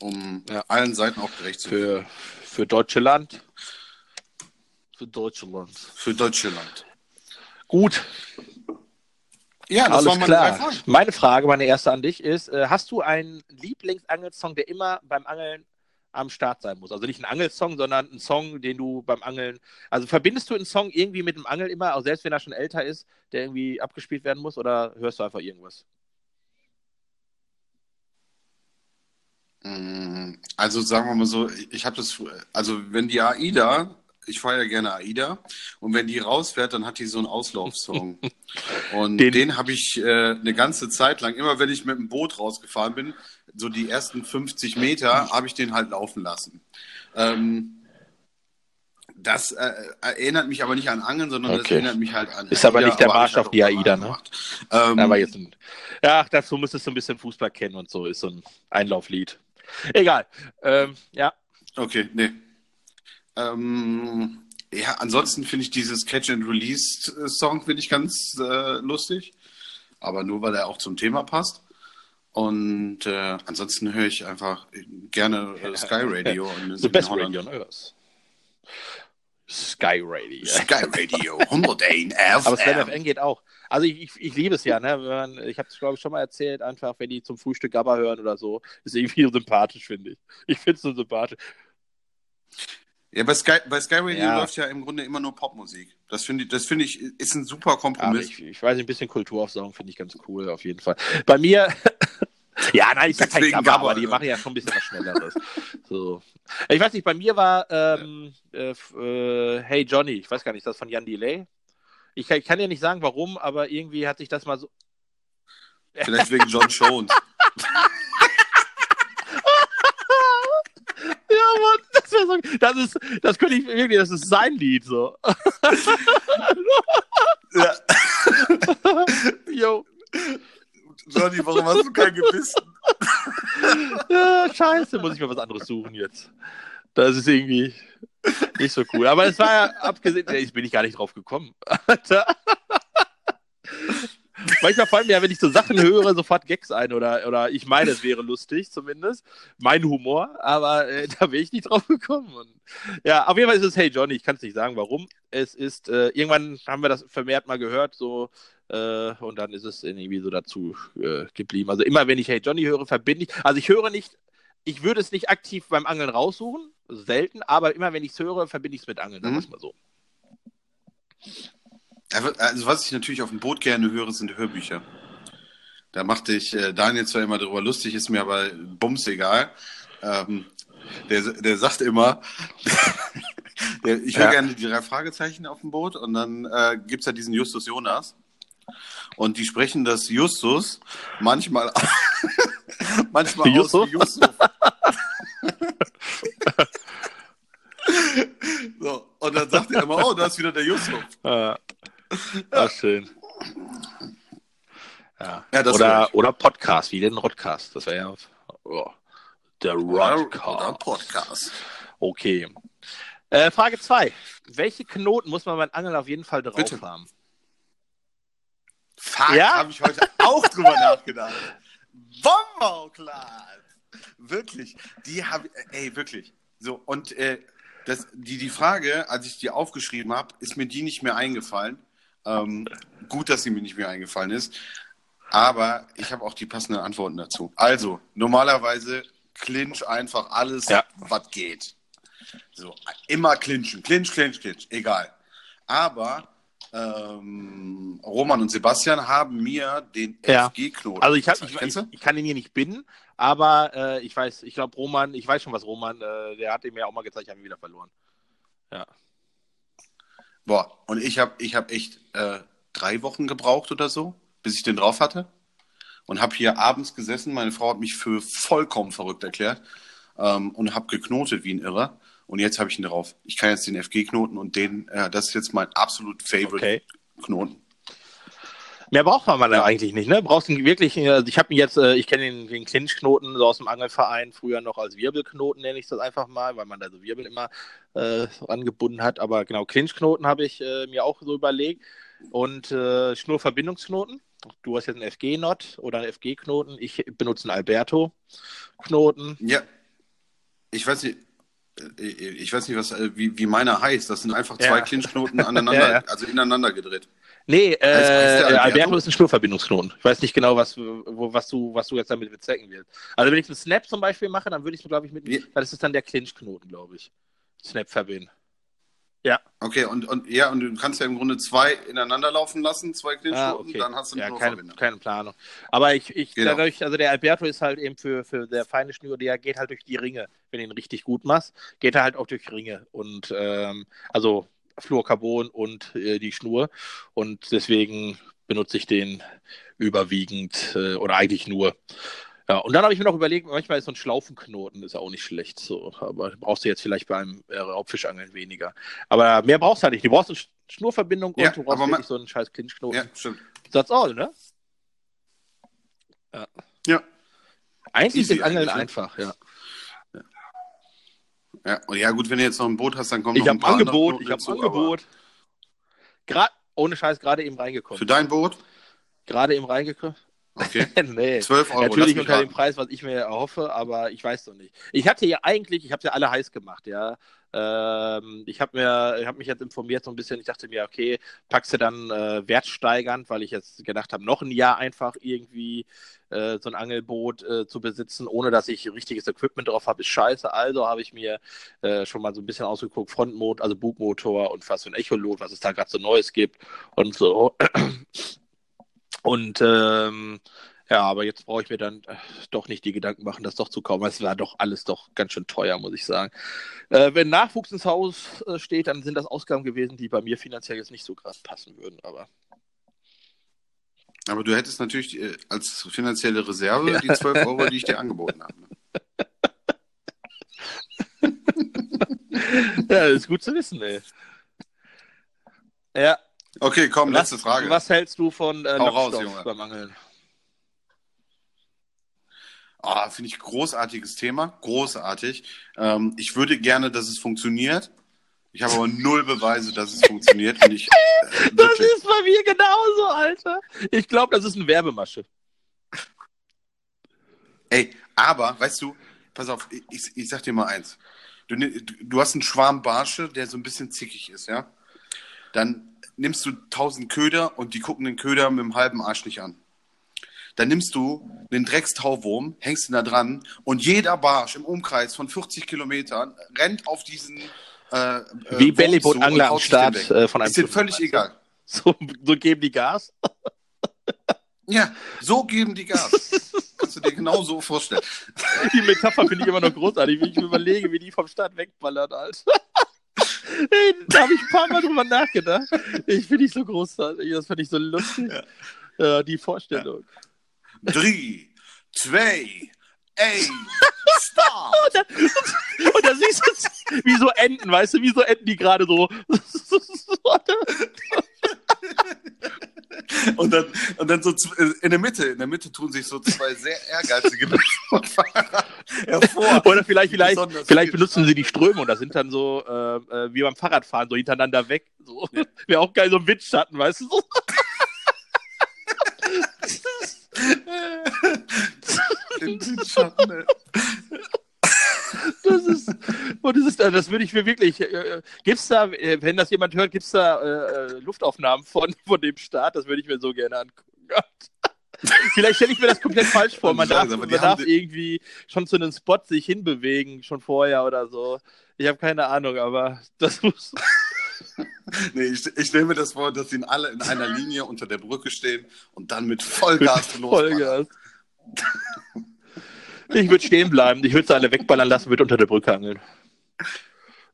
B: um
A: Ja.
B: allen Seiten auch gerecht zu werden.
A: Für, für deutsche Land. Für Deutschland.
B: Für Deutschland.
A: Gut,
B: Ja, das
A: alles
B: waren meine
A: klar.
B: drei Fragen.
A: Meine Frage, meine erste an dich ist: äh, Hast du einen Lieblingsangelsong, der immer beim Angeln am Start sein muss? Also nicht ein Angelsong, sondern ein Song, den du beim Angeln. Also verbindest du einen Song irgendwie mit dem Angeln immer, auch selbst wenn er schon älter ist, der irgendwie abgespielt werden muss, oder hörst du einfach irgendwas?
B: Mm, Also sagen wir mal so, ich habe das, also wenn die AIDA, ich fahre ja gerne AIDA, und wenn die rausfährt, dann hat die so einen Auslaufsong. (laughs) Und
A: Den-
B: den, habe ich äh, eine ganze Zeit lang, immer wenn ich mit dem Boot rausgefahren bin, so die ersten 50 Meter, habe ich den halt laufen lassen. Ähm, das äh, erinnert mich aber nicht an Angeln, sondern das
A: Okay.
B: erinnert mich halt an
A: Ist aber nicht der Marsch auf die AIDA, ne?
B: Ähm,
A: Aber jetzt ein, ja, dazu müsstest du ein bisschen Fußball kennen und so, ist so ein Einlauflied. Egal. Ähm, ja,
B: Okay, nee. Ähm, ja, ansonsten finde ich dieses Catch and Release äh, Song finde ich ganz äh, lustig, aber nur weil er auch zum Thema passt. Und äh, ansonsten höre ich einfach gerne äh, Sky Radio in,
A: the
B: in
A: best
B: Holland.
A: radio on earth. Sky Radio.
B: Sky Radio 101 (laughs)
A: Aber Slam
B: FM.
A: FM geht auch. Also ich, ich, ich liebe es ja, ne? Man, ich habe es, glaube ich, schon mal erzählt, einfach, wenn die zum Frühstück Gabba hören oder so, ist irgendwie sympathisch, finde ich. Ich finde es so sympathisch.
B: Ja, bei Sky, bei Sky Radio
A: Ja.
B: läuft ja im Grunde immer nur Popmusik. Das finde ich, das finde ich, ist ein super Kompromiss.
A: Aber ich, ich weiß nicht, ein bisschen Kulturaufsaugen finde ich ganz cool, auf jeden Fall. Bei mir, (laughs) ja, nein, ich sag kein Gabba, aber die
B: ne?
A: machen ja schon ein bisschen was Schnelleres. so. Ich weiß nicht, bei mir war ähm, äh, äh, Hey Johnny, ich weiß gar nicht, ist das von Jan Delay? Ich, kann- ich kann dir nicht sagen, warum, aber irgendwie hat sich das mal so.
B: Vielleicht wegen John Jones. (laughs)
A: Ja, Mann, das wäre so. Das ist, das könnte ich wirklich, das ist sein Lied so. (laughs)
B: ja. (laughs)
A: Jo.
B: Johnny, warum hast du kein Gewissen?
A: Ja, scheiße, muss ich mir was anderes suchen jetzt. Das ist irgendwie nicht so cool. Aber es war ja abgesehen, nee, bin ich gar nicht drauf gekommen. Alter. Manchmal fallen mir ja, wenn ich so Sachen höre, sofort Gags ein oder, oder ich meine, es wäre lustig zumindest. Mein Humor, aber äh, da bin ich nicht drauf gekommen. Und, ja, auf jeden Fall ist es Hey Johnny, ich kann es nicht sagen, warum. Es ist, äh, irgendwann haben wir das vermehrt mal gehört, so, äh, und dann ist es irgendwie so dazu äh, geblieben. Also immer, wenn ich Hey Johnny höre, verbinde ich, also ich höre nicht, ich würde es nicht aktiv beim Angeln raussuchen, selten, aber immer, wenn ich es höre, verbinde ich es mit Angeln, sagen wir es mal so.
B: Also was ich natürlich auf dem Boot gerne höre, sind Hörbücher. Da machte ich äh, Daniel zwar immer drüber lustig, ist mir aber bums egal. Ähm, der, der sagt immer, (laughs) der, ich höre
A: Ja.
B: gerne die drei Fragezeichen auf dem Boot und dann äh, gibt es ja diesen Justus Jonas. Und die sprechen das Justus manchmal, (laughs) manchmal aus
A: Yusuf?
B: wie Yusuf. (laughs) so, und dann sagt er immer, oh, da ist wieder der Yusuf.
A: Ja. Ah, schön. Ja.
B: Ja,
A: oder, oder Podcast, wie den Rodcast. Das wäre ja oh, der
B: Oder
A: Rodcast.
B: Podcast.
A: Okay. Äh, Frage 2. Welche Knoten muss man beim Angeln auf jeden Fall drauf
B: Bitte.
A: haben?
B: Fuck,
A: Ja?
B: habe ich heute auch drüber (laughs) nachgedacht. Bombauklar. Wirklich. Die habe ey, wirklich. So, und äh, das, die, die Frage, als ich die aufgeschrieben habe, ist mir die nicht mehr eingefallen. Ähm, gut, dass sie mir nicht mehr eingefallen ist. Aber ich habe auch die passenden Antworten dazu. Also, normalerweise clinch einfach alles,
A: Ja.
B: was geht. So, immer clinchen. Clinch, clinch, clinch. Egal. Aber ähm, Roman und Sebastian haben mir den
A: Ja.
B: FG-Knoten.
A: Also ich, hab, ich, ich, ich kann ihn hier nicht binden, aber äh, ich weiß, ich glaube Roman, ich weiß schon was Roman, äh, der hat ihm ja auch mal gezeigt, ich habe ihn wieder verloren.
B: Boah, und ich habe ich hab echt äh, drei Wochen gebraucht oder so, bis ich den drauf hatte. Und habe hier abends gesessen. Meine Frau hat mich für vollkommen verrückt erklärt ähm, und habe geknotet wie ein Irrer. Und jetzt habe ich ihn drauf. Ich kann jetzt den FG-Knoten und den, äh, das ist jetzt mein absolut favorite
A: Okay.
B: Knoten.
A: Mehr braucht man ja eigentlich nicht, ne? Brauchst du wirklich, also ich habe jetzt, äh, ich kenne den, den Clinch-Knoten so aus dem Angelverein, früher noch als Wirbelknoten nenne ich das einfach mal, weil man da so Wirbel immer äh, angebunden hat. Aber genau, Clinch-Knoten habe ich äh, mir auch so überlegt. Und äh, Schnurverbindungsknoten. Du hast jetzt einen FG-Knot oder einen FG-Knoten. Ich benutze einen Alberto-Knoten.
B: Ja. Ich weiß nicht, äh, ich weiß nicht, was, äh, wie, wie meiner heißt. Das sind einfach zwei
A: Ja.
B: Clinchknoten (laughs) aneinander,
A: Ja, ja.
B: also ineinander gedreht.
A: Nee, äh,
B: der
A: Alberto?
B: Alberto?
A: ist ein Schnurverbindungsknoten. Ich weiß nicht genau, was, wo, was, du, was du jetzt damit bezwecken willst. Also wenn ich einen Snap zum Beispiel mache, dann würde ich es, glaube ich, mit,
B: Ja.
A: das ist dann der Clinch-Knoten, glaube ich. Snap verbinden.
B: Okay, und, und ja, und du kannst ja im Grunde zwei ineinander laufen lassen, zwei
A: Ah,
B: Clinchknoten,
A: okay.
B: dann hast du
A: ja, keine, keine Planung. Aber ich, ich
B: Genau.
A: dadurch, also der Alberto ist halt eben für, für der feine Schnur, der geht halt durch die Ringe. Wenn du ihn richtig gut machst, geht er halt auch durch Ringe. Und ähm, also Fluorcarbon und äh, die Schnur. Und deswegen benutze ich den überwiegend äh, oder eigentlich nur. Ja, und dann habe ich mir noch überlegt, manchmal ist so ein Schlaufenknoten ist ja auch nicht schlecht. So, aber brauchst du jetzt vielleicht beim äh, Raubfischangeln weniger. Aber mehr brauchst du halt nicht. Du brauchst eine Sch- Schnurverbindung
B: Ja,
A: und du brauchst wirklich so einen scheiß Clinchknoten.
B: Ja, stimmt.
A: That's all, ne?
B: Ja.
A: Eigentlich
B: Easy
A: ist Angeln einfach, ja.
B: Ja, ja, gut, wenn du jetzt noch ein Boot hast, dann kommt
A: Ich
B: noch
A: habe
B: ein paar
A: Angebot, ich habe Angebot. Grad, ohne Scheiß, gerade eben reingekommen.
B: Für dein Boot?
A: Gerade eben reingekommen.
B: Okay. (laughs)
A: nee.
B: 12 Euro.
A: Natürlich unter dem Preis, was ich mir erhoffe, aber ich weiß noch nicht. Ich hatte ja eigentlich, ich habe ja alle heiß gemacht, ja. Ähm, ich habe habe mich jetzt informiert so ein bisschen. Ich dachte mir, okay, packst du dann äh, wertsteigernd, weil ich jetzt gedacht habe, noch ein Jahr einfach irgendwie äh, so ein Angelboot äh, zu besitzen, ohne dass ich richtiges Equipment drauf habe, ist scheiße. Also habe ich mir äh, schon mal so ein bisschen ausgeguckt, Frontmotor, also Bugmotor und fast so ein Echolot, was es da gerade so Neues gibt und so. (clears throat) Und ähm, ja, aber jetzt brauche ich mir dann äh, doch nicht die Gedanken machen, das doch zu kaufen. Es war doch alles doch ganz schön teuer, muss ich sagen. Äh, wenn Nachwuchs ins Haus äh, steht, dann sind das Ausgaben gewesen, die bei mir finanziell jetzt nicht so gerade passen würden. Aber
B: Aber du hättest natürlich äh, als finanzielle Reserve ja. die 12 Euro, die ich dir angeboten habe.
A: Ne? (laughs) ja, das ist gut zu wissen, ey. Ja,
B: Okay, komm,
A: was,
B: letzte Frage.
A: Was hältst du von äh, Lockstoff beim Angeln?
B: Ah, Finde ich großartiges Thema, großartig. Ähm, ich würde gerne, dass es funktioniert. Ich habe aber null Beweise, dass es funktioniert. Und ich, äh, (laughs)
A: Das ist bei mir genauso, Alter. Ich glaube, das ist eine Werbemasche.
B: ey, aber, weißt du, pass auf, ich, ich, ich sag dir mal eins. Du, du hast einen Schwarm Barsche, der so ein bisschen zickig ist, ja? Dann nimmst du 1000 Köder und die gucken den Köder mit dem halben Arsch nicht an. Dann nimmst du den Dreckstauwurm, hängst ihn da dran und jeder Barsch im Umkreis von 40 Kilometern rennt auf diesen äh, äh,
A: Wie Bellyboot-Angler am Start äh, von einem
B: Ist dir völlig egal. (laughs)
A: So, so geben die Gas. (laughs)
B: Ja, so geben die Gas. Kannst du dir genau so vorstellen. (laughs)
A: Die Metapher finde ich immer noch großartig, wenn ich mir überlege, wie die vom Start wegballern, Alter. Ey, da habe ich ein paar Mal drüber nachgedacht. Ich finde ich so großartig. Das finde ich so lustig. Ja. die Vorstellung.
B: Drei, zwei, eins, (laughs) start!
A: Und da, und da siehst du, wie so Enten, weißt du, wie so Enten, die gerade so. (laughs)
B: Und dann, und dann so in der Mitte, in der Mitte tun sich so zwei sehr ehrgeizige Fahrer hervor.
A: Oder vielleicht, vielleicht, vielleicht
B: viel.
A: benutzen sie die Strömung. Das sind dann so äh, äh, wie beim Fahrradfahren, so hintereinander weg. So. Wäre auch geil, so ein Windschatten, weißt du? So.
B: In den Schatten, ey.
A: Das ist, und das ist, äh, das würde ich mir wirklich, äh, gibt's da, äh, wenn das jemand hört, gibt's da äh, äh, Luftaufnahmen von, von dem Start? Das würde ich mir so gerne angucken. (laughs) Vielleicht stelle ich mir das komplett falsch vor. Man darf, man darf irgendwie schon zu einem Spot sich hinbewegen, schon vorher oder so. Ich habe keine Ahnung, aber das muss. (laughs)
B: Nee, ich, ich stelle mir das vor, dass sie alle in einer Linie unter der Brücke stehen und dann mit Vollgas losballern.
A: Vollgas. Ich würde stehen bleiben. Ich würde sie alle wegballern lassen, würde unter der Brücke angeln.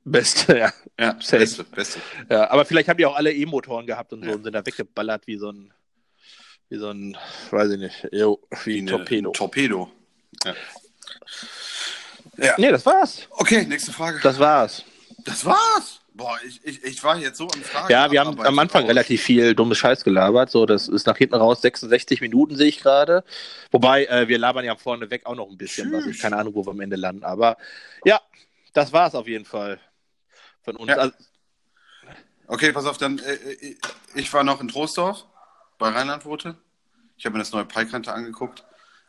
A: Beste, ja.
B: Ja,
A: Safe.
B: beste, beste.
A: ja. Aber vielleicht haben die auch alle E-Motoren gehabt und so und sind da weggeballert wie so ein, wie so ein, weiß ich nicht, wie ein Torpedo.
B: Torpedo. Ja. ja.
A: Nee, das war's.
B: Okay, nächste Frage.
A: Das war's.
B: Das war's. Boah, ich, ich, ich war jetzt so an Fragen.
A: Ja, wir haben am Anfang relativ viel dummes Scheiß gelabert. So, das ist nach hinten raus 66 Minuten, sehe ich gerade. Wobei, äh, wir labern ja vorne weg auch noch ein bisschen, was ich keine Ahnung, wo wir am Ende landen. Aber ja, das war's auf jeden Fall von uns.
B: Ja.
A: Also,
B: Okay, pass auf, dann, äh, äh, ich war noch in Troisdorf bei Rheinlandwurte. Ich habe mir das neue Peikanter angeguckt.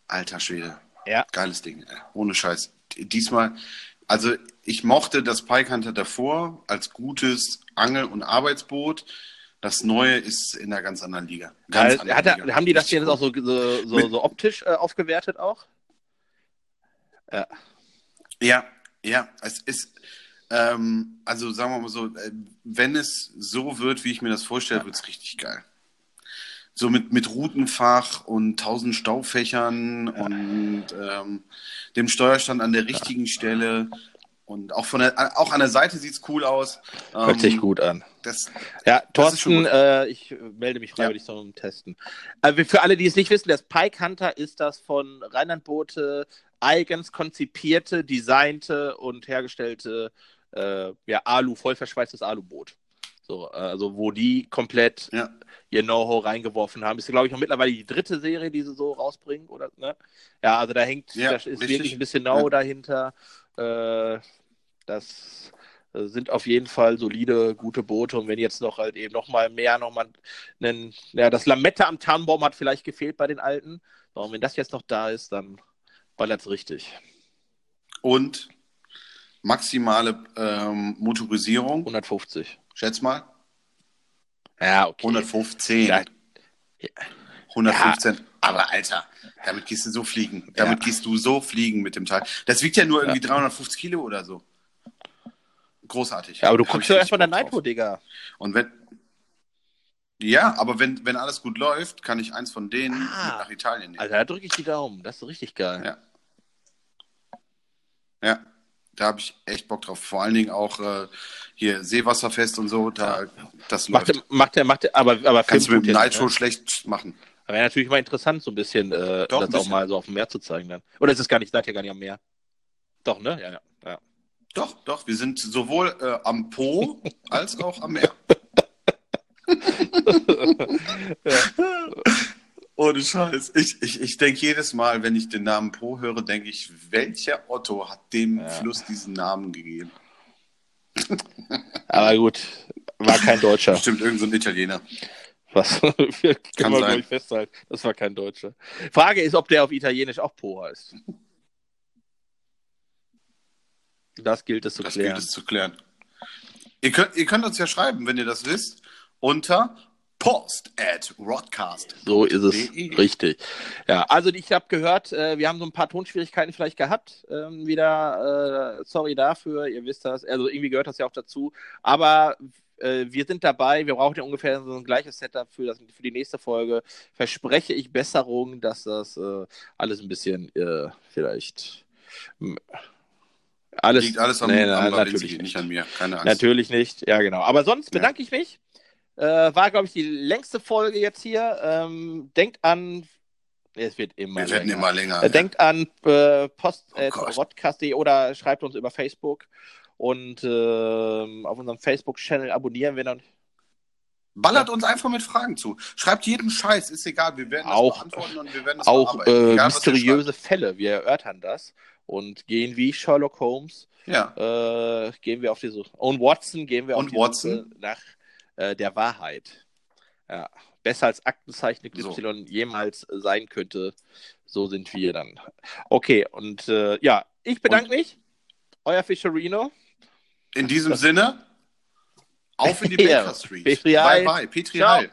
B: Alter Schwede.
A: ja,
B: Geiles Ding, ey. ohne Scheiß. Diesmal, also ich mochte das Peikanter davor als gutes Angel- und Arbeitsboot. Das neue ist in einer ganz anderen Liga. Ganz
A: Hat,
B: anderen
A: hat, er-
B: Liga.
A: haben die das
B: Richtig
A: jetzt auch so, so, so, so optisch äh, aufgewertet auch? Ja.
B: Ja, ja, es ist, ähm, also sagen wir mal so, äh, wenn es so wird, wie ich mir das vorstelle, wird es richtig geil. So mit, mit Routenfach und tausend Staufächern und ähm, dem Steuerstand an der richtigen Stelle. Und auch von der, auch an der Seite sieht es cool aus.
A: Hört
B: Ähm,
A: sich gut an.
B: Das,
A: Ja, Thorsten, äh, ich äh, melde mich freiwillig zum Testen. Also für alle, die es nicht wissen, das Pike Hunter ist das von Rheinland-Boote eigens konzipierte, designte und hergestellte äh, ja, Alu, voll verschweißtes Aluboot. So, also wo die komplett
B: ja.
A: ihr Know-how reingeworfen haben. Ist, glaube ich, auch mittlerweile die dritte Serie, die sie so rausbringen, oder? Ne? Ja, also da hängt,
B: Ja,
A: da ist
B: richtig.
A: wirklich ein bisschen Know
B: Ja.
A: dahinter. Äh, das äh, sind auf jeden Fall solide, gute Boote. Und wenn jetzt noch halt eben noch mal mehr, noch mal einen, ja, das Lametta am Tannenbaum hat vielleicht gefehlt bei den alten. Und wenn das jetzt noch da ist, dann ballert es richtig.
B: Und maximale ähm, Motorisierung,
A: 150.
B: schätz mal.
A: Ja, okay.
B: 115.
A: Ja.
B: 115. Aber Alter, damit gehst du so fliegen. Damit
A: Ja.
B: gehst du so fliegen mit dem Teil. Das wiegt ja nur irgendwie 350 Kilo oder so. Großartig.
A: Ja, aber du
B: Hab
A: guckst doch erstmal der Nitro. Digga.
B: Und wenn. Ja, aber wenn, wenn alles gut läuft, kann ich eins von denen
A: Ah.
B: mit nach Italien nehmen.
A: Alter, da drücke ich die Daumen. Das ist richtig geil.
B: Ja. Ja, da habe ich echt Bock drauf. Vor allen Dingen auch äh, hier Seewasserfest und so, da, das
A: Macht
B: läuft.
A: der, macht der, macht der, aber, aber
B: Kannst du mit dem
A: jetzt
B: Nitro
A: nicht,
B: schlecht machen.
A: ne? Aber wäre natürlich mal interessant, so ein bisschen äh,
B: Doch,
A: das
B: ein
A: auch
B: bisschen.
A: mal so auf dem Meer zu zeigen dann. Oder ist es gar nicht, seid ihr gar nicht am Meer? Doch, ne? Ja, ja. ja.
B: Doch, doch, wir sind sowohl äh, am Po (laughs) als auch am Meer. (laughs) Ohne Scheiß. Ich, ich, ich denke jedes Mal, wenn ich den Namen Po höre, denke ich, welcher Otto hat dem
A: Ja.
B: Fluss diesen Namen gegeben?
A: Aber gut, war kein Deutscher.
B: Bestimmt irgendein so ein Italiener.
A: Was (laughs) wir können wir, festhalten. Das war kein Deutscher. Frage ist, ob der auf Italienisch auch Po heißt. Das gilt es zu
B: Das
A: klären.
B: gilt es zu klären. Ihr könnt, ihr könnt uns ja schreiben, wenn ihr das wisst, unter post at rodcast.
A: So ist es
B: De.
A: richtig. Ja, also ich habe gehört, äh, wir haben so ein paar Tonschwierigkeiten vielleicht gehabt. Ähm, wieder, äh, sorry dafür, ihr wisst das. Also irgendwie gehört das ja auch dazu. Aber äh, wir sind dabei. Wir brauchen ja ungefähr so ein gleiches Setup für, das, für die nächste Folge. Verspreche ich Besserung, dass das äh, alles ein bisschen äh, vielleicht alles
B: Liegt alles am,
A: Nee,
B: am
A: natürlich
B: nicht.
A: nicht.
B: an mir. Keine Angst.
A: Natürlich nicht, ja genau. Aber sonst
B: Ja.
A: bedanke ich mich. Äh, war, glaube ich, die längste Folge jetzt hier. Ähm, denkt an, es wird immer
B: Wir werden
A: länger.
B: immer länger.
A: Äh, denkt an äh, post
B: Oh
A: äh, oder schreibt uns über Facebook. Und ähm, auf unserem Facebook-Channel abonnieren wir dann
B: Ballert uns einfach mit Fragen zu. Schreibt jeden Scheiß, ist egal. Wir werden das
A: Auch-
B: beantworten und wir werden das
A: auch äh,
B: Egal, ihr
A: mysteriöse Fälle. Wir erörtern das und gehen wie Sherlock Holmes.
B: Ja.
A: äh, gehen wir auf die Suche. Und Watson gehen wir
B: Und
A: auf die
B: Watson?
A: Suche nach äh, der Wahrheit. Ja. Besser als Aktenzeichen
B: So.
A: Y jemals sein könnte. So sind wir dann. Okay, und äh, ja, ich bedanke mich. Euer Fischerino.
B: In diesem Sinne, auf in die. (laughs) Baker Street.
A: Petri.
B: Bye bye. Petri
A: Ciao.
B: Heil.